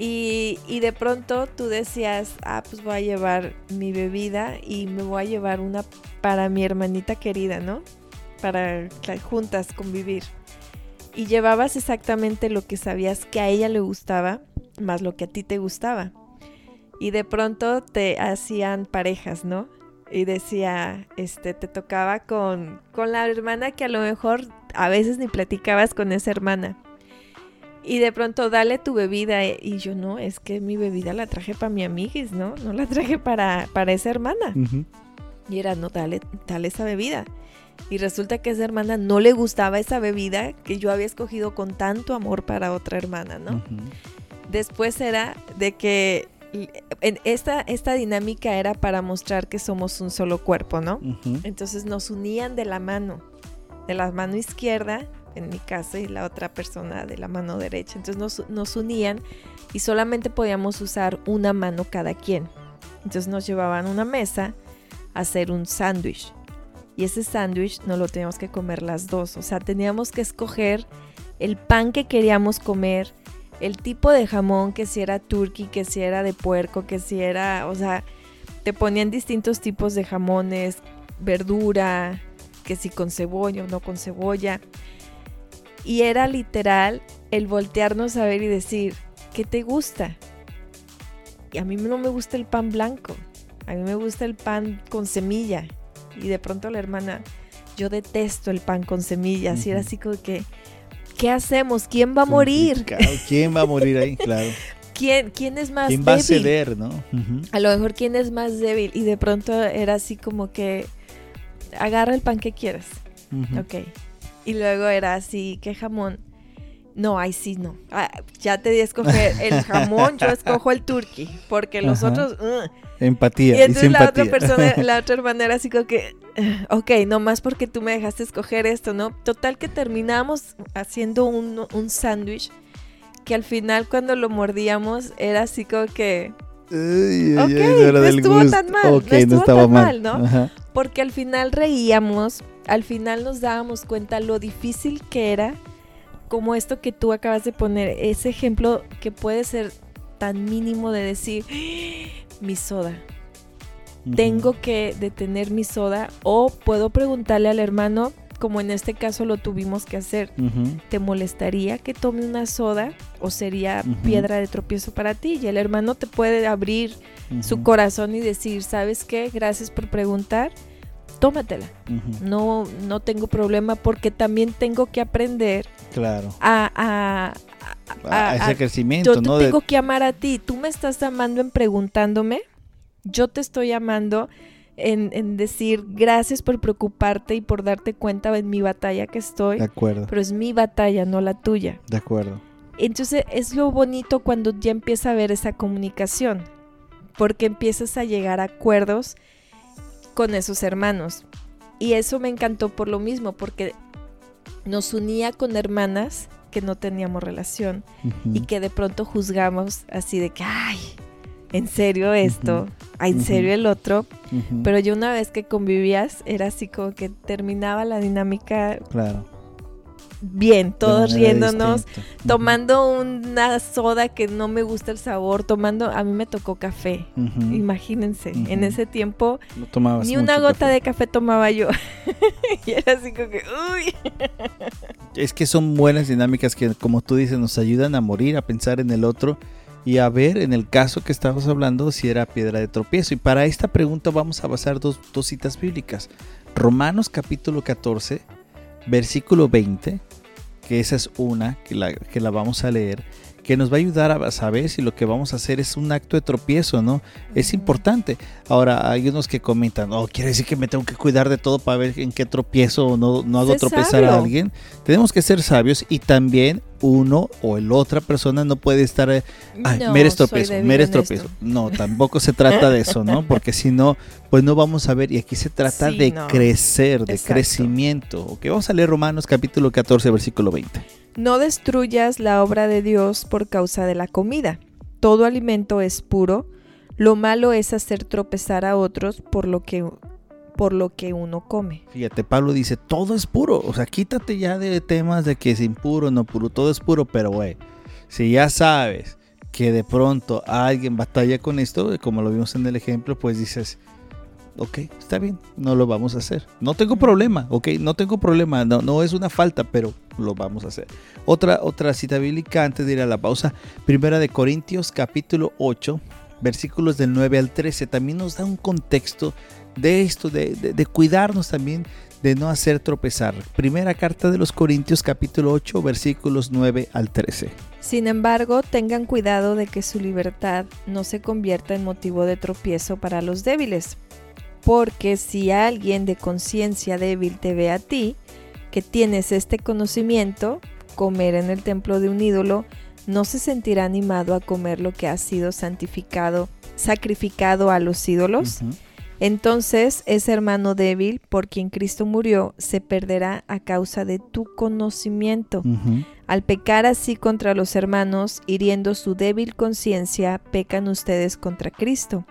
Y, de pronto tú decías, ah, pues voy a llevar mi bebida y me voy a llevar una para mi hermanita querida, ¿no? Para juntas convivir. Y llevabas exactamente lo que sabías que a ella le gustaba, más lo que a ti te gustaba. Y de pronto te hacían parejas, ¿no? Y decía, este, te tocaba con, con la hermana que a lo mejor a veces ni platicabas con esa hermana. Y de pronto, dale tu bebida. eh, Y yo, no, es que mi bebida la traje para mi amiguis, ¿no? No la traje para, para esa hermana. Y era, no, dale, dale esa bebida. Y resulta que a esa hermana no le gustaba esa bebida que yo había escogido con tanto amor para otra hermana, ¿no? Después era de que en esta, esta dinámica era para mostrar que somos un solo cuerpo, ¿no? Entonces nos unían de la mano, de la mano izquierda, en mi caso, y la otra persona de la mano derecha. Entonces nos, nos unían y solamente podíamos usar una mano cada quien. Entonces nos llevaban a una mesa a hacer un sándwich. Y ese sándwich no lo teníamos que comer las dos. O sea, teníamos que escoger el pan que queríamos comer, el tipo de jamón, que si era turkey, que si era de puerco, que si era, o sea, te ponían distintos tipos de jamones, verdura, que si con cebolla o no con cebolla. Y era literal el voltearnos a ver y decir, ¿qué te gusta? Y a mí no me gusta el pan blanco, a mí me gusta el pan con semilla. Y de pronto la hermana, yo detesto el pan con semillas. Y era así como que, ¿qué hacemos? ¿Quién va a morir? ¿Quién va a morir ahí? Claro. ¿Quién, quién es más ¿Quién va a débil? ceder, no? A lo mejor quién es más débil. Y de pronto era así como que, agarra el pan que quieras. Ujú. Ok. Y luego era así, ¿qué jamón? No, ahí sí no. Ah, ya te di a escoger el jamón, yo escojo el turkey, porque los Ajá. otros... "Ugh". Empatía Y y, entonces la otra persona, la otra hermana era así como que, "Ugh, ok, nomás porque tú me dejaste escoger esto, ¿no? Total que terminamos haciendo un, un sándwich que al final cuando lo mordíamos era así como que... Ay, ay, Ok, no no estuvo gusto. tan mal, no Ok, estuvo estaba tan mal. mal, ¿no? Ajá. Porque al final reíamos, al final nos dábamos cuenta lo difícil que era, como esto que tú acabas de poner, ese ejemplo que puede ser tan mínimo de decir, mi soda, tengo que detener mi soda o puedo preguntarle al hermano, como en este caso lo tuvimos que hacer. ¿te molestaría que tome una soda o sería piedra de tropiezo para ti? Y el hermano te puede abrir su corazón y decir, ¿sabes qué? Gracias por preguntar, tómatela. No, no tengo problema porque también tengo que aprender Claro. a... a- A, a- ese a- crecimiento, yo te tengo que amar a ti. Tú me estás amando en preguntándome. Yo te estoy amando en, en decir gracias por preocuparte y por darte cuenta en mi batalla que estoy. de acuerdo, Pero es mi batalla, no la tuya. de acuerdo. Entonces es lo bonito cuando ya empieza a haber esa comunicación, porque empiezas a llegar a acuerdos con esos hermanos. Y eso me encantó por lo mismo, porque nos unía con hermanas que no teníamos relación y que de pronto juzgamos así de que, ay, ¿en serio esto? ¿Ay, ¿En Ujú. serio el otro? Pero yo una vez que convivías, era así como que terminaba la dinámica claro. Bien, todos riéndonos distinta. Tomando una soda que no me gusta el sabor, tomando, a mí me tocó café. Imagínense, en ese tiempo No ni una gota café. de café tomaba yo. y era así como que, uy. Es que son buenas dinámicas que, como tú dices, nos ayudan a morir, a pensar en el otro y a ver, en el caso que estamos hablando, si era piedra de tropiezo. Y para esta pregunta vamos a basar dos, dos citas bíblicas. Romanos capítulo 14, versículo 20, que esa es una que la, que la vamos a leer, que nos va a ayudar a saber si lo que vamos a hacer es un acto de tropiezo, ¿no? Es importante. Ahora, hay unos que comentan, oh, quiere decir que me tengo que cuidar de todo para ver en qué tropiezo o no, no hago tropezar a alguien. Tenemos que ser sabios y también uno o el otra persona no puede estar, eh, ay, No, tropiezo. esto. No, tampoco se trata de eso, ¿no? Porque si no, pues no vamos a ver. Y aquí se trata Sí, de no. crecer, de Exacto. crecimiento. Ok, vamos a leer Romanos capítulo 14, versículo 20. No destruyas la obra de Dios por causa de la comida. Todo alimento es puro. Lo malo es hacer tropezar a otros por lo que, por lo que uno come. Fíjate, Pablo dice, todo es puro. O sea, quítate ya de temas de que es impuro no puro. Todo es puro, pero güey, si ya sabes que de pronto alguien batalla con esto, como lo vimos en el ejemplo, pues dices, ok, está bien, no lo vamos a hacer. No tengo problema, ok, no tengo problema, no, no es una falta, pero lo vamos a hacer. Otra, otra cita bíblica antes de ir a la pausa, primera de Corintios capítulo 8, versículos del 9 al 13, también nos da un contexto de esto, de, de cuidarnos también de no hacer tropezar. Primera carta de los Corintios capítulo 8 versículos 9 al 13. Sin embargo, tengan cuidado de que su libertad no se convierta en motivo de tropiezo para los débiles. Porque si alguien de conciencia débil te ve a ti, que tienes este conocimiento, comer en el templo de un ídolo, no se sentirá animado a comer lo que ha sido santificado, sacrificado a los ídolos. Entonces ese hermano débil por quien Cristo murió se perderá a causa de tu conocimiento. Al pecar así contra los hermanos, hiriendo su débil conciencia, pecan ustedes contra Cristo.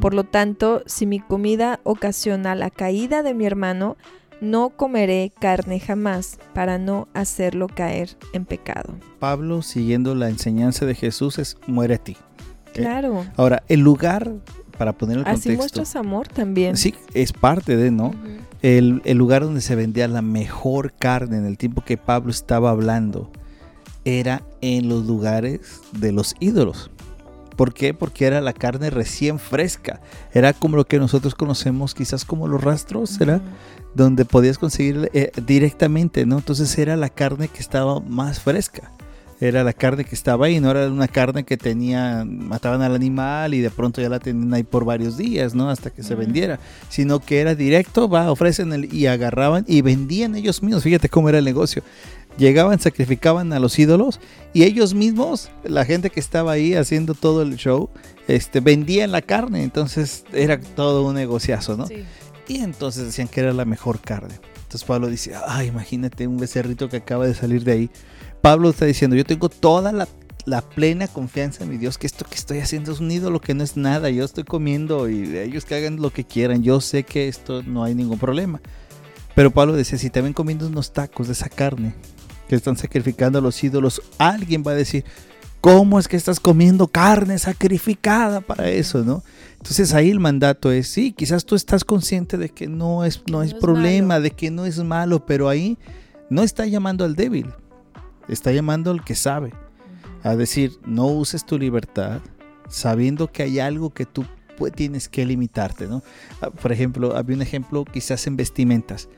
Por lo tanto, si mi comida ocasiona la caída de mi hermano, no comeré carne jamás para no hacerlo caer en pecado. Pablo, siguiendo la enseñanza de Jesús, es muere a ti. Claro. Ahora, el lugar para poner el contexto. Así muestras amor también. Sí, es parte de, ¿no? el, lugar donde se vendía la mejor carne en el tiempo que Pablo estaba hablando era en los lugares de los ídolos. ¿Por qué? Porque era la carne recién fresca. Era como lo que nosotros conocemos quizás como los rastros, ¿era? Donde podías conseguir eh, directamente, ¿no? Entonces era la carne que estaba más fresca era la carne que estaba ahí, no era una carne que tenía, mataban al animal y de pronto ya la tenían ahí por varios días, ¿no? Hasta que se vendiera, sino que era directo, va, ofrecen el, y agarraban y vendían ellos mismos, fíjate cómo era el negocio. Llegaban, sacrificaban a los ídolos y ellos mismos, la gente que estaba ahí haciendo todo el show, este, vendían la carne, entonces era todo un negociazo, ¿no? Y entonces decían que era la mejor carne. Entonces Pablo dice, ay, imagínate un becerrito que acaba de salir de ahí Pablo está diciendo, yo tengo toda la, plena confianza en mi Dios, que esto que estoy haciendo es un ídolo que no es nada, yo estoy comiendo y ellos que hagan lo que quieran, yo sé que esto no hay ningún problema. Pero Pablo decía, si también comiendo unos tacos de esa carne que están sacrificando a los ídolos, alguien va a decir, ¿cómo es que estás comiendo carne sacrificada para eso, no? Entonces ahí el mandato es, sí, quizás tú estás consciente de que no es, no, es problema, de que no es malo, pero ahí no está llamando al débil, Está llamando al que sabe a decir, no uses tu libertad sabiendo que hay algo que tú tienes que limitarte, ¿no? Ah, por ejemplo, había un ejemplo quizás en vestimentas.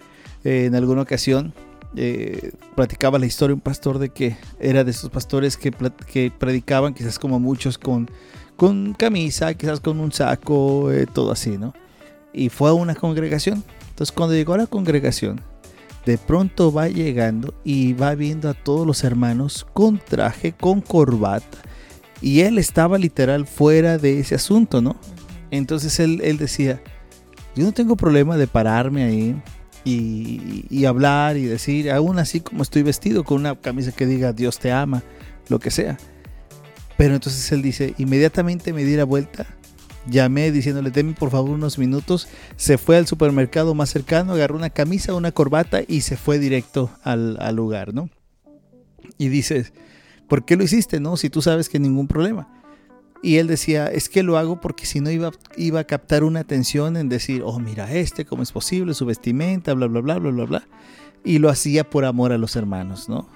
Eh, en alguna ocasión eh, platicaba la historia un pastor de que era de esos pastores que, que predicaban quizás como muchos con, con camisa, quizás con un saco, eh, todo así, ¿no? Y fue a una congregación. Entonces cuando llegó a la congregación, de pronto va llegando y va viendo a todos los hermanos con traje, con corbata. Y él estaba literal fuera de ese asunto, ¿no? Entonces él, decía, yo no tengo problema de pararme ahí y, hablar y decir, aún así como estoy vestido, con una camisa que diga Dios te ama, lo que sea. Pero entonces él dice, inmediatamente me di la vuelta Llamé diciéndole, denme por favor unos minutos. Se fue al supermercado más cercano, agarró una camisa, una corbata y se fue directo al, lugar, ¿no? Y dices, ¿por qué lo hiciste, no? Si tú sabes que ningún problema. Y él decía, es que lo hago porque si no iba, iba a captar una atención en decir, oh, mira este, cómo es posible, su vestimenta, bla, bla, bla, bla, bla, bla. Y lo hacía por amor a los hermanos, ¿no?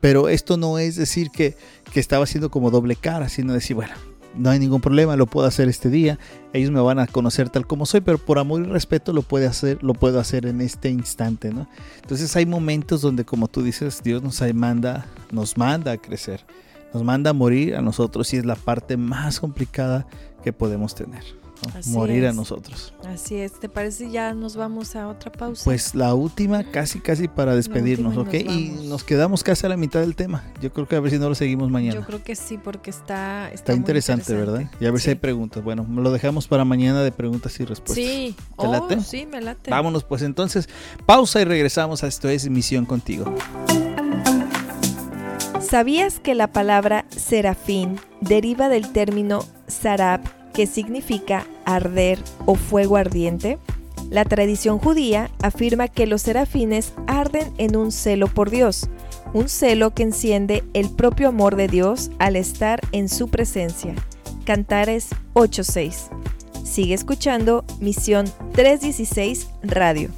Pero esto no es decir que, que estaba haciendo como doble cara, sino decir, bueno, no hay ningún problema, lo puedo hacer este día. Ellos me van a conocer tal como soy, pero por amor y respeto lo puede hacer, lo puedo hacer en este instante, ¿no? Entonces hay momentos donde, como tú dices, Dios nos manda, nos manda a crecer, nos manda a morir a nosotros y es la parte más complicada que podemos tener morir a nosotros. Así es, ¿te parece ya nos vamos a otra pausa? Pues la última, casi casi para despedirnos, ¿ok? y nos quedamos casi a la mitad del tema. Yo creo que a ver si no lo seguimos mañana. Yo creo que sí, porque está... Está, interesante, ¿verdad? Y a ver si hay preguntas. Bueno, lo dejamos para mañana de preguntas y respuestas. Sí, ¿Te oh, late? sí, me late. Vámonos pues entonces, pausa y regresamos a esto es Misión Contigo. ¿Sabías que la palabra serafín deriva del término sarab que significa arder o fuego ardiente? La tradición judía afirma que los serafines arden en un celo por Dios, un celo que enciende el propio amor de Dios al estar en su presencia. Cantares 8:6. Sigue escuchando Misión 316 Radio.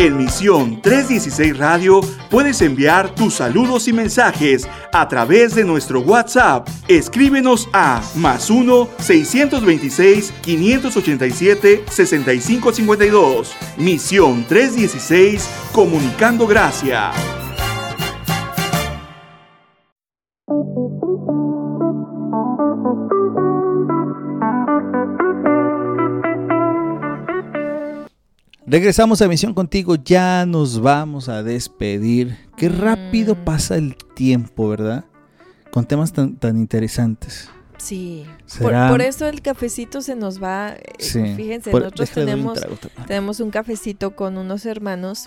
En Misión 316 Radio puedes enviar tus saludos y mensajes a través de nuestro WhatsApp. Escríbenos a más 1-626-587-6552. Misión 316, Comunicando Gracia. Regresamos a Misión Contigo, ya nos vamos a despedir. Qué rápido Mm. pasa el tiempo, ¿verdad? Con temas tan, tan interesantes. Sí. Por, ¿Será? por eso el cafecito se nos va. eh, Sí. Fíjense, Por- nosotros un tenemos, también. tenemos un cafecito con unos hermanos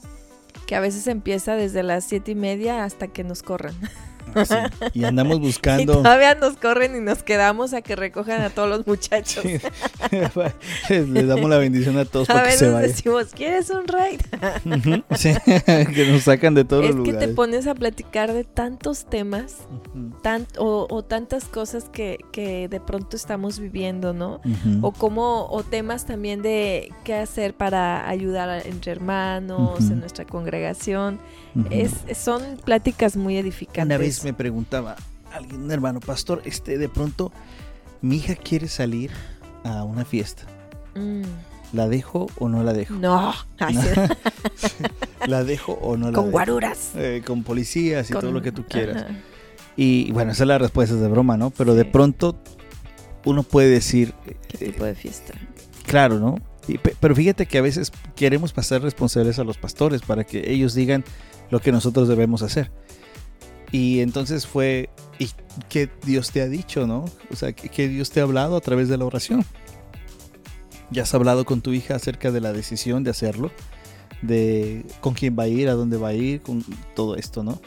que a veces empieza desde las siete y media hasta que nos corran. Y andamos Y buscando. todavía nos corren y nos quedamos a que recojan a todos los muchachos. Sí. Le damos la bendición a todos a para que se veces vayan. decimos, ¿quieres un ride? Sí, que nos sacan de todos es los que lugares. te pones a platicar de tantos temas tan, o, o tantas cosas que, que de pronto estamos viviendo, ¿no? O como, o temas también de qué hacer para ayudar entre hermanos, en nuestra congregación. Es, son pláticas muy edificantes. Una vez me preguntaba alguien, un hermano pastor, este de pronto mi hija quiere salir a una fiesta. Mm, ¿La dejo o no la dejo? no, ¿La dejo o no la con dejo? guaruras. Eh, con policías y con- todo lo que tú quieras. ajá. Y bueno, esa es la respuesta es de broma, ¿no? Pero de pronto uno puede decir, ¿Qué eh, tipo de fiesta? claro, ¿no? Y pero fíjate que a veces queremos pasar responsables a los pastores para que ellos digan lo que nosotros debemos hacer. Y entonces fue, ¿y qué Dios te ha dicho, no? O sea, ¿qué, Dios te ha hablado a través de la oración? ¿Ya has hablado con tu hija acerca de la decisión de hacerlo? De con quién va a ir, a dónde va a ir, con todo esto, ¿no?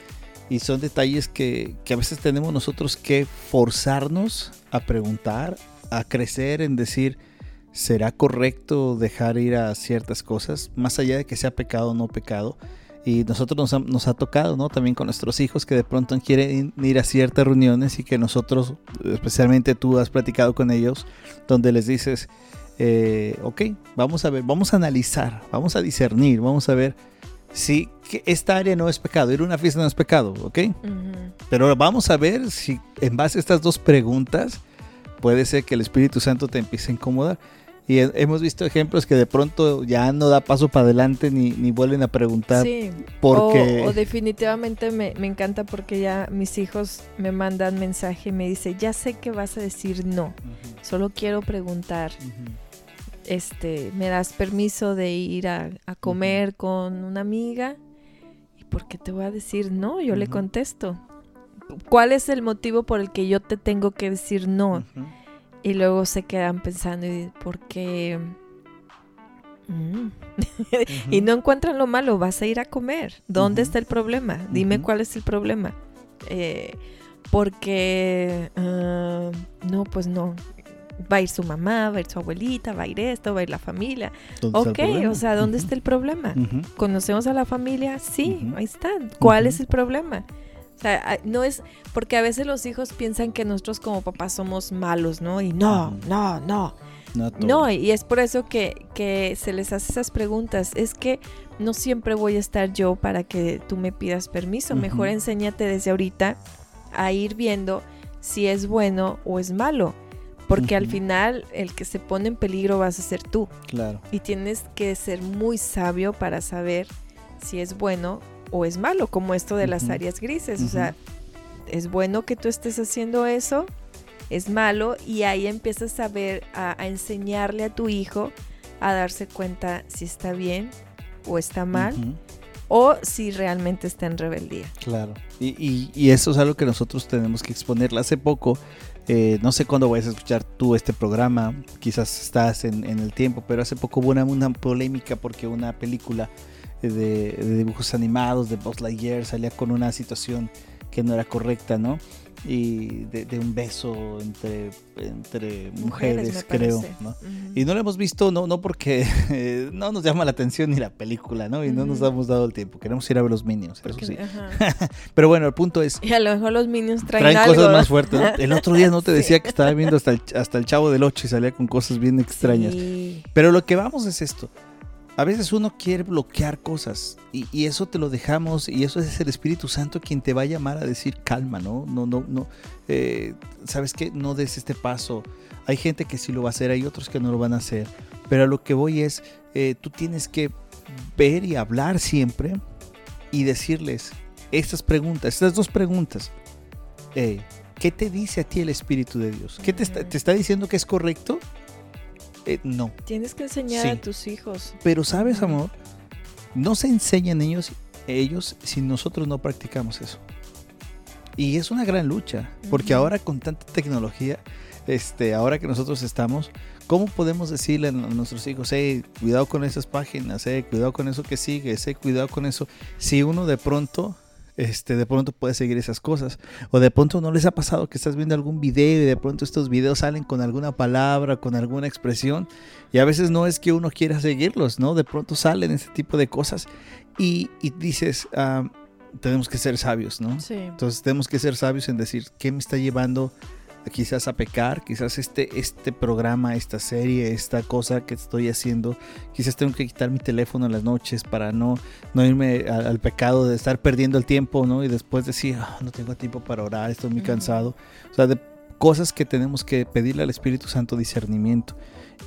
Y son detalles que, que a veces tenemos nosotros que forzarnos a preguntar, a crecer en decir, ¿será correcto dejar ir a ciertas cosas? Más allá de que sea pecado o no pecado. Y nosotros nos ha, nos ha tocado, ¿no? También con nuestros hijos que de pronto quieren ir a ciertas reuniones y que nosotros, especialmente tú has platicado con ellos, donde les dices, eh, ok, vamos a ver, vamos a analizar, vamos a discernir, vamos a ver si que esta área no es pecado, ir a una fiesta no es pecado, ok. Ujú. Pero vamos a ver si en base a estas dos preguntas puede ser que el Espíritu Santo te empiece a incomodar. Y he- hemos visto ejemplos que de pronto ya no da paso para adelante ni, ni vuelven a preguntar Sí. porque... O, o definitivamente me, me encanta porque ya mis hijos me mandan mensaje y me dice, ya sé que vas a decir no, solo quiero preguntar, este, ¿me das permiso de ir a, a comer con una amiga? ¿Y por qué te voy a decir no? Yo le contesto. ¿Cuál es el motivo por el que yo te tengo que decir no? Y luego se quedan pensando, ¿y ¿por qué? Mm. y no encuentran lo malo, vas a ir a comer. ¿Dónde está el problema? Dime cuál es el problema. Eh, porque, ah, no, pues no. Va a ir su mamá, va a ir su abuelita, va a ir esto, va a ir la familia. ¿Dónde está el Ok, o sea, ¿dónde está el problema? ¿Conocemos a la familia? Sí, ahí está. ¿Cuál es el problema? O sea, no es porque a veces los hijos piensan que nosotros como papás somos malos, ¿no? Y no, no, no. No, y es por eso que, que se les hace esas preguntas. Es que no siempre voy a estar yo para que tú me pidas permiso. Mejor enséñate desde ahorita a ir viendo si es bueno o es malo. Porque al final el que se pone en peligro vas a ser tú. Claro. Y tienes que ser muy sabio para saber si es bueno o es malo, como esto de las áreas grises. O sea, es bueno que tú estés haciendo eso, es malo, y ahí empiezas a ver, a, a enseñarle a tu hijo a darse cuenta si está bien o está mal, o si realmente está en rebeldía. Claro. Y, y- y eso es algo que nosotros tenemos que exponerle. Hace poco, eh, no sé cuándo vayas a escuchar tú este programa, quizás estás en, en el tiempo, pero hace poco hubo una, una polémica porque una película de, de dibujos animados de Buzz Lightyear salía con una situación que no era correcta, ¿no? Y de, de un beso entre, entre mujeres, creo. ¿no? Y no lo hemos visto, no, no porque eh, no nos llama la atención ni la película, ¿no? Y no nos hemos dado el tiempo. Queremos ir a ver los Minions, eso Porque- sí. Pero bueno, el punto es, Y a lo mejor los minions traen, traen algo, cosas más fuertes. ¿no? El otro día no te Sí. decía que estaba viendo hasta el, hasta el Chavo del 8 y salía con cosas bien extrañas. Sí. Pero lo que vamos es esto. A veces uno quiere bloquear cosas y, y, eso te lo dejamos y eso es el Espíritu Santo quien te va a llamar a decir calma, ¿no? No, no, no. Eh, ¿Sabes qué? No des este paso. Hay gente que sí lo va a hacer, hay otros que no lo van a hacer. Pero a lo que voy es, eh, tú tienes que ver y hablar siempre y decirles estas preguntas, estas dos preguntas. Eh, ¿Qué te dice a ti el Espíritu de Dios? ¿Qué te está, te está diciendo que es correcto? Eh, no. Tienes que enseñar Sí. a tus hijos. Pero sabes, amor, no se enseñan ellos, ellos si nosotros no practicamos eso. Y es una gran lucha, porque ahora con tanta tecnología, este, ahora que nosotros estamos, ¿cómo podemos decirle a nuestros hijos, hey, cuidado con esas páginas, hey, cuidado con eso que sigue, hey, cuidado con eso? Si uno de pronto, este, de pronto puede seguir esas cosas, o de pronto no les ha pasado que estás viendo algún video y de pronto estos videos salen con alguna palabra, con alguna expresión, y a veces no es que uno quiera seguirlos, ¿no? De pronto salen ese tipo de cosas y, y dices, ah, tenemos que ser sabios, ¿no? Sí. Entonces tenemos que ser sabios en decir qué me está llevando quizás a pecar, quizás este, este programa, esta serie, esta cosa que estoy haciendo, quizás tengo que quitar mi teléfono en las noches para no, no irme al, al pecado de estar perdiendo el tiempo, ¿no? Y después decir, "Ah, no tengo tiempo para orar, estoy muy cansado. O sea, de cosas que tenemos que pedirle al Espíritu Santo discernimiento.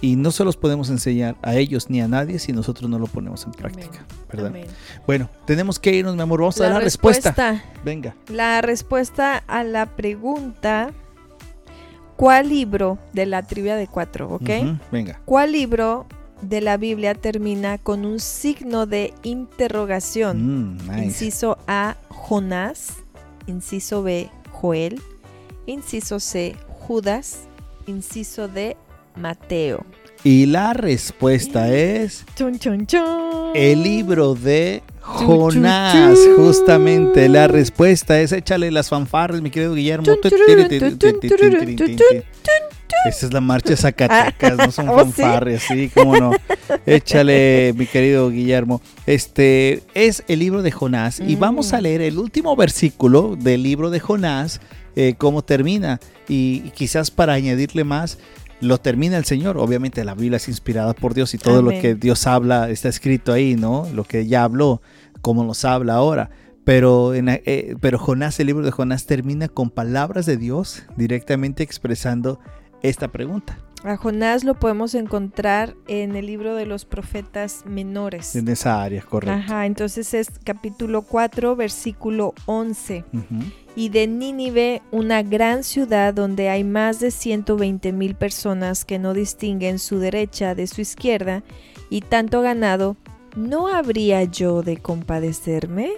Y no se los podemos enseñar a ellos ni a nadie si nosotros no lo ponemos en práctica, ¿verdad? Bueno, tenemos que irnos, mi amor. Vamos a dar la respuesta. Venga. La respuesta a la pregunta, ¿cuál libro de la trivia de cuatro, ok? Venga. ¿Cuál libro de la Biblia termina con un signo de interrogación? Mm, nice. Inciso A, Jonás. Inciso B, Joel. Inciso C, Judas. Inciso D, Mateo. Y la respuesta es Chon, chon, chon. el libro de Jonás. Justamente la respuesta es échale las fanfarras, mi querido Guillermo. Esa es la marcha de Zacatecas, no son ¿Oh, sí? fanfarrias, sí, cómo no. Échale, mi querido Guillermo. Este es el libro de Jonás y Mm. vamos a leer el último versículo del libro de Jonás, eh, cómo termina. Y, y quizás para añadirle más, lo termina el Señor. Obviamente la Biblia es inspirada por Dios y todo lo que Dios habla está escrito ahí, ¿no? Lo que ya habló, como nos habla ahora. Pero, en, eh, pero Jonás, el libro de Jonás termina con palabras de Dios directamente expresando esta pregunta. A Jonás lo podemos encontrar en el libro de los profetas menores. En esa área, correcto. Ajá, entonces es capítulo 4, versículo 11. Ujú. Y de Nínive, una gran ciudad donde hay más de 120 mil personas que no distinguen su derecha de su izquierda y tanto ganado, ¿no habría yo de compadecerme?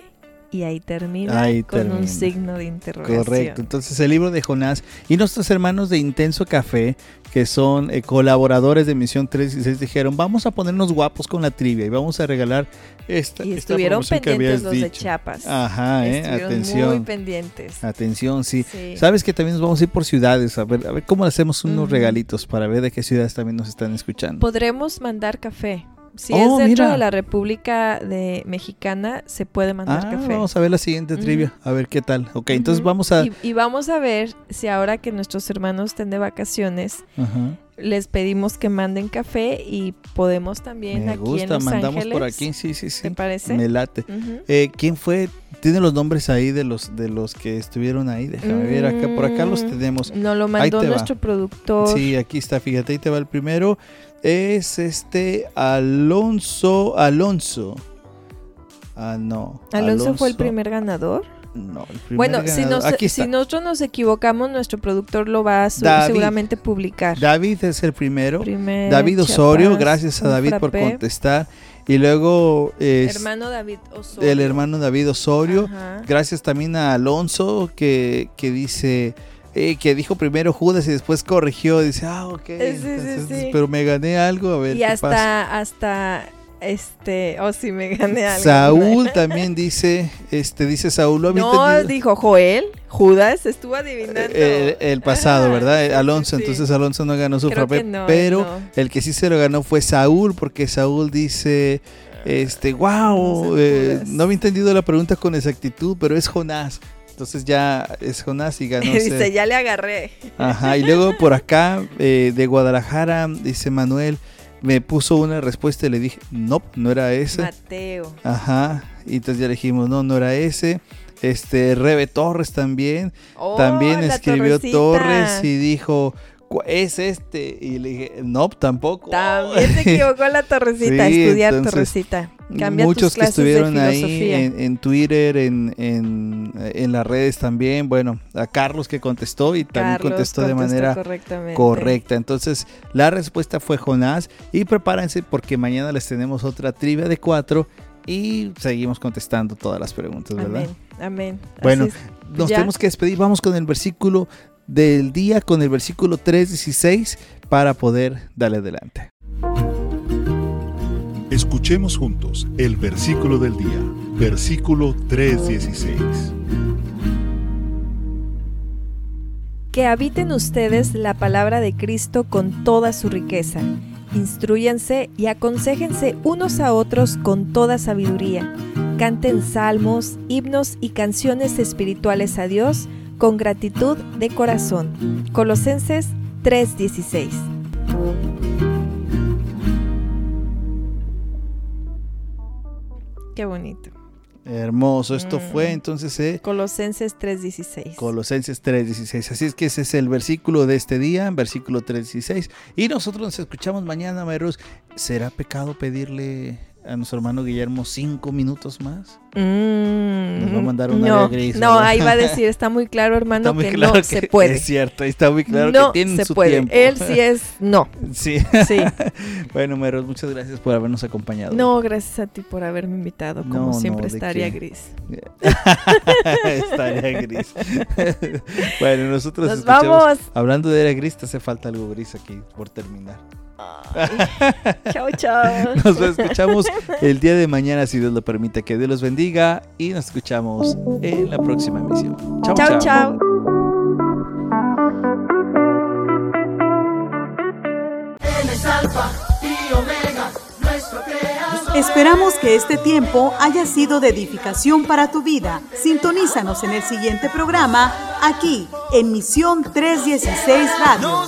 Y ahí termina Ahí con un signo de interrogación. Correcto. Entonces el libro de Jonás y nuestros hermanos de Intenso Café, que son eh, colaboradores de Misión 316, dijeron, vamos a ponernos guapos con la trivia y vamos a regalar esta, Y estuvieron pendientes los de. Chiapas. Ajá, eh, Estuvieron muy atención. pendientes. Atención, sí. Sí. Sabes que también nos vamos a ir por ciudades, a ver, a ver cómo hacemos unos regalitos para ver de qué ciudades también nos están escuchando. Podremos mandar café. Si Oh, es dentro mira. de la República de Mexicana, se puede mandar Ah, café. vamos a ver la siguiente trivia, a ver qué tal. Ok, entonces vamos a... Y, y vamos a ver si ahora que nuestros hermanos estén de vacaciones, les pedimos que manden café y podemos también Me aquí en gusta, Los mandamos Ángeles. por aquí, sí, sí, sí. ¿Te parece? Me late. Eh, ¿Quién fue? Tiene los nombres ahí de los de los que estuvieron ahí. Déjame ver acá. Por acá los Mm, tenemos. Nos lo mandó te va. nuestro productor. Sí, aquí está. Fíjate, ahí te va el primero. Es este Alonso. Alonso. Ah, no. Alonso, fue el primer ganador. No, el primer Bueno, si, ganador. nos- aquí está. si nosotros nos equivocamos, nuestro productor lo va a David. seguramente publicar. David es el primero. Primer David Osorio, Chiapas, gracias a David por contestar. Y luego es Hermano David Osorio. el hermano David Osorio. Ajá. Gracias también a Alonso que, que dice eh, que dijo primero Judas y después corrigió. Dice, ah, ok. sí, entonces, sí. Pero me gané algo. A ver Y qué hasta, pasa. hasta, este, oh, sí me gané algo. Saúl también dice, este, dice Saúl, ¿lo No, entendido? dijo Joel, Judas, estuvo adivinando. Eh, el, el pasado, Ah, ¿verdad? Alonso, sí. entonces Alonso no ganó su que no, pero no. el que sí se lo ganó fue Saúl, porque Saúl dice, este, wow, no sé, eh, no había entendido la pregunta con exactitud, pero es Jonás. Entonces ya es Jonás y ganó. Dice, ya le agarré. Ajá, y luego por acá, eh, de Guadalajara, dice Manuel, me puso una respuesta y le dije, no, no era ese. Mateo. Ajá. Y entonces ya le dijimos, no, no era ese. Este, Rebe Torres también. Oh, también escribió torrecita. Torres y dijo, "Cu- es este. Y le dije, no, tampoco. También se equivocó la torrecita. Sí, estudiar entonces, torrecita. Cambia Muchos tus que estuvieron de ahí en, en Twitter, en, en, en las redes también. Bueno, a Carlos que contestó y también contestó de manera correcta. Entonces, la respuesta fue Jonás. Y prepárense porque mañana les tenemos otra trivia de cuatro y seguimos contestando todas las preguntas, ¿verdad? Amén. Amén. Bueno. Nos Ya. tenemos que despedir. Vamos con el versículo del día, con el versículo 3.16 para poder darle adelante. Escuchemos juntos el versículo del día, versículo 3:16. Que habiten ustedes la palabra de Cristo con toda su riqueza. Instruyanse y aconséjense unos a otros con toda sabiduría. Canten salmos, himnos y canciones espirituales a Dios con gratitud de corazón. Colosenses 3:16. Qué bonito. Hermoso. Esto Mm. fue entonces eh, Colosenses 3:16. Colosenses 3.16. Así es que ese es el versículo de este día, versículo 3.16. Y nosotros nos escuchamos mañana, Mayros. ¿Será pecado pedirle a nuestro hermano Guillermo cinco minutos más? Mm, Nos va a mandar un no, área gris, No, ahí va a decir, está muy claro, hermano, Está muy que claro no que se puede. Es cierto, está muy claro no que tienen se su puede. tiempo. Él sí es no. Sí. Sí. bueno, Mayros, muchas gracias por habernos acompañado. No, gracias a ti por haberme invitado. Como No, siempre, ¿de estaría gris. Estaría gris. bueno, nosotros Nos escuchamos- vamos. Hablando de era gris, te hace falta algo gris aquí por terminar. Chao, chao. Nos escuchamos el día de mañana, si Dios lo permite. Que Dios los bendiga y nos escuchamos en la próxima emisión. Chao, Chao, chao. Esperamos que este tiempo haya sido de edificación para tu vida. Sintonízanos en el siguiente programa, aquí, en Misión 316 Radio.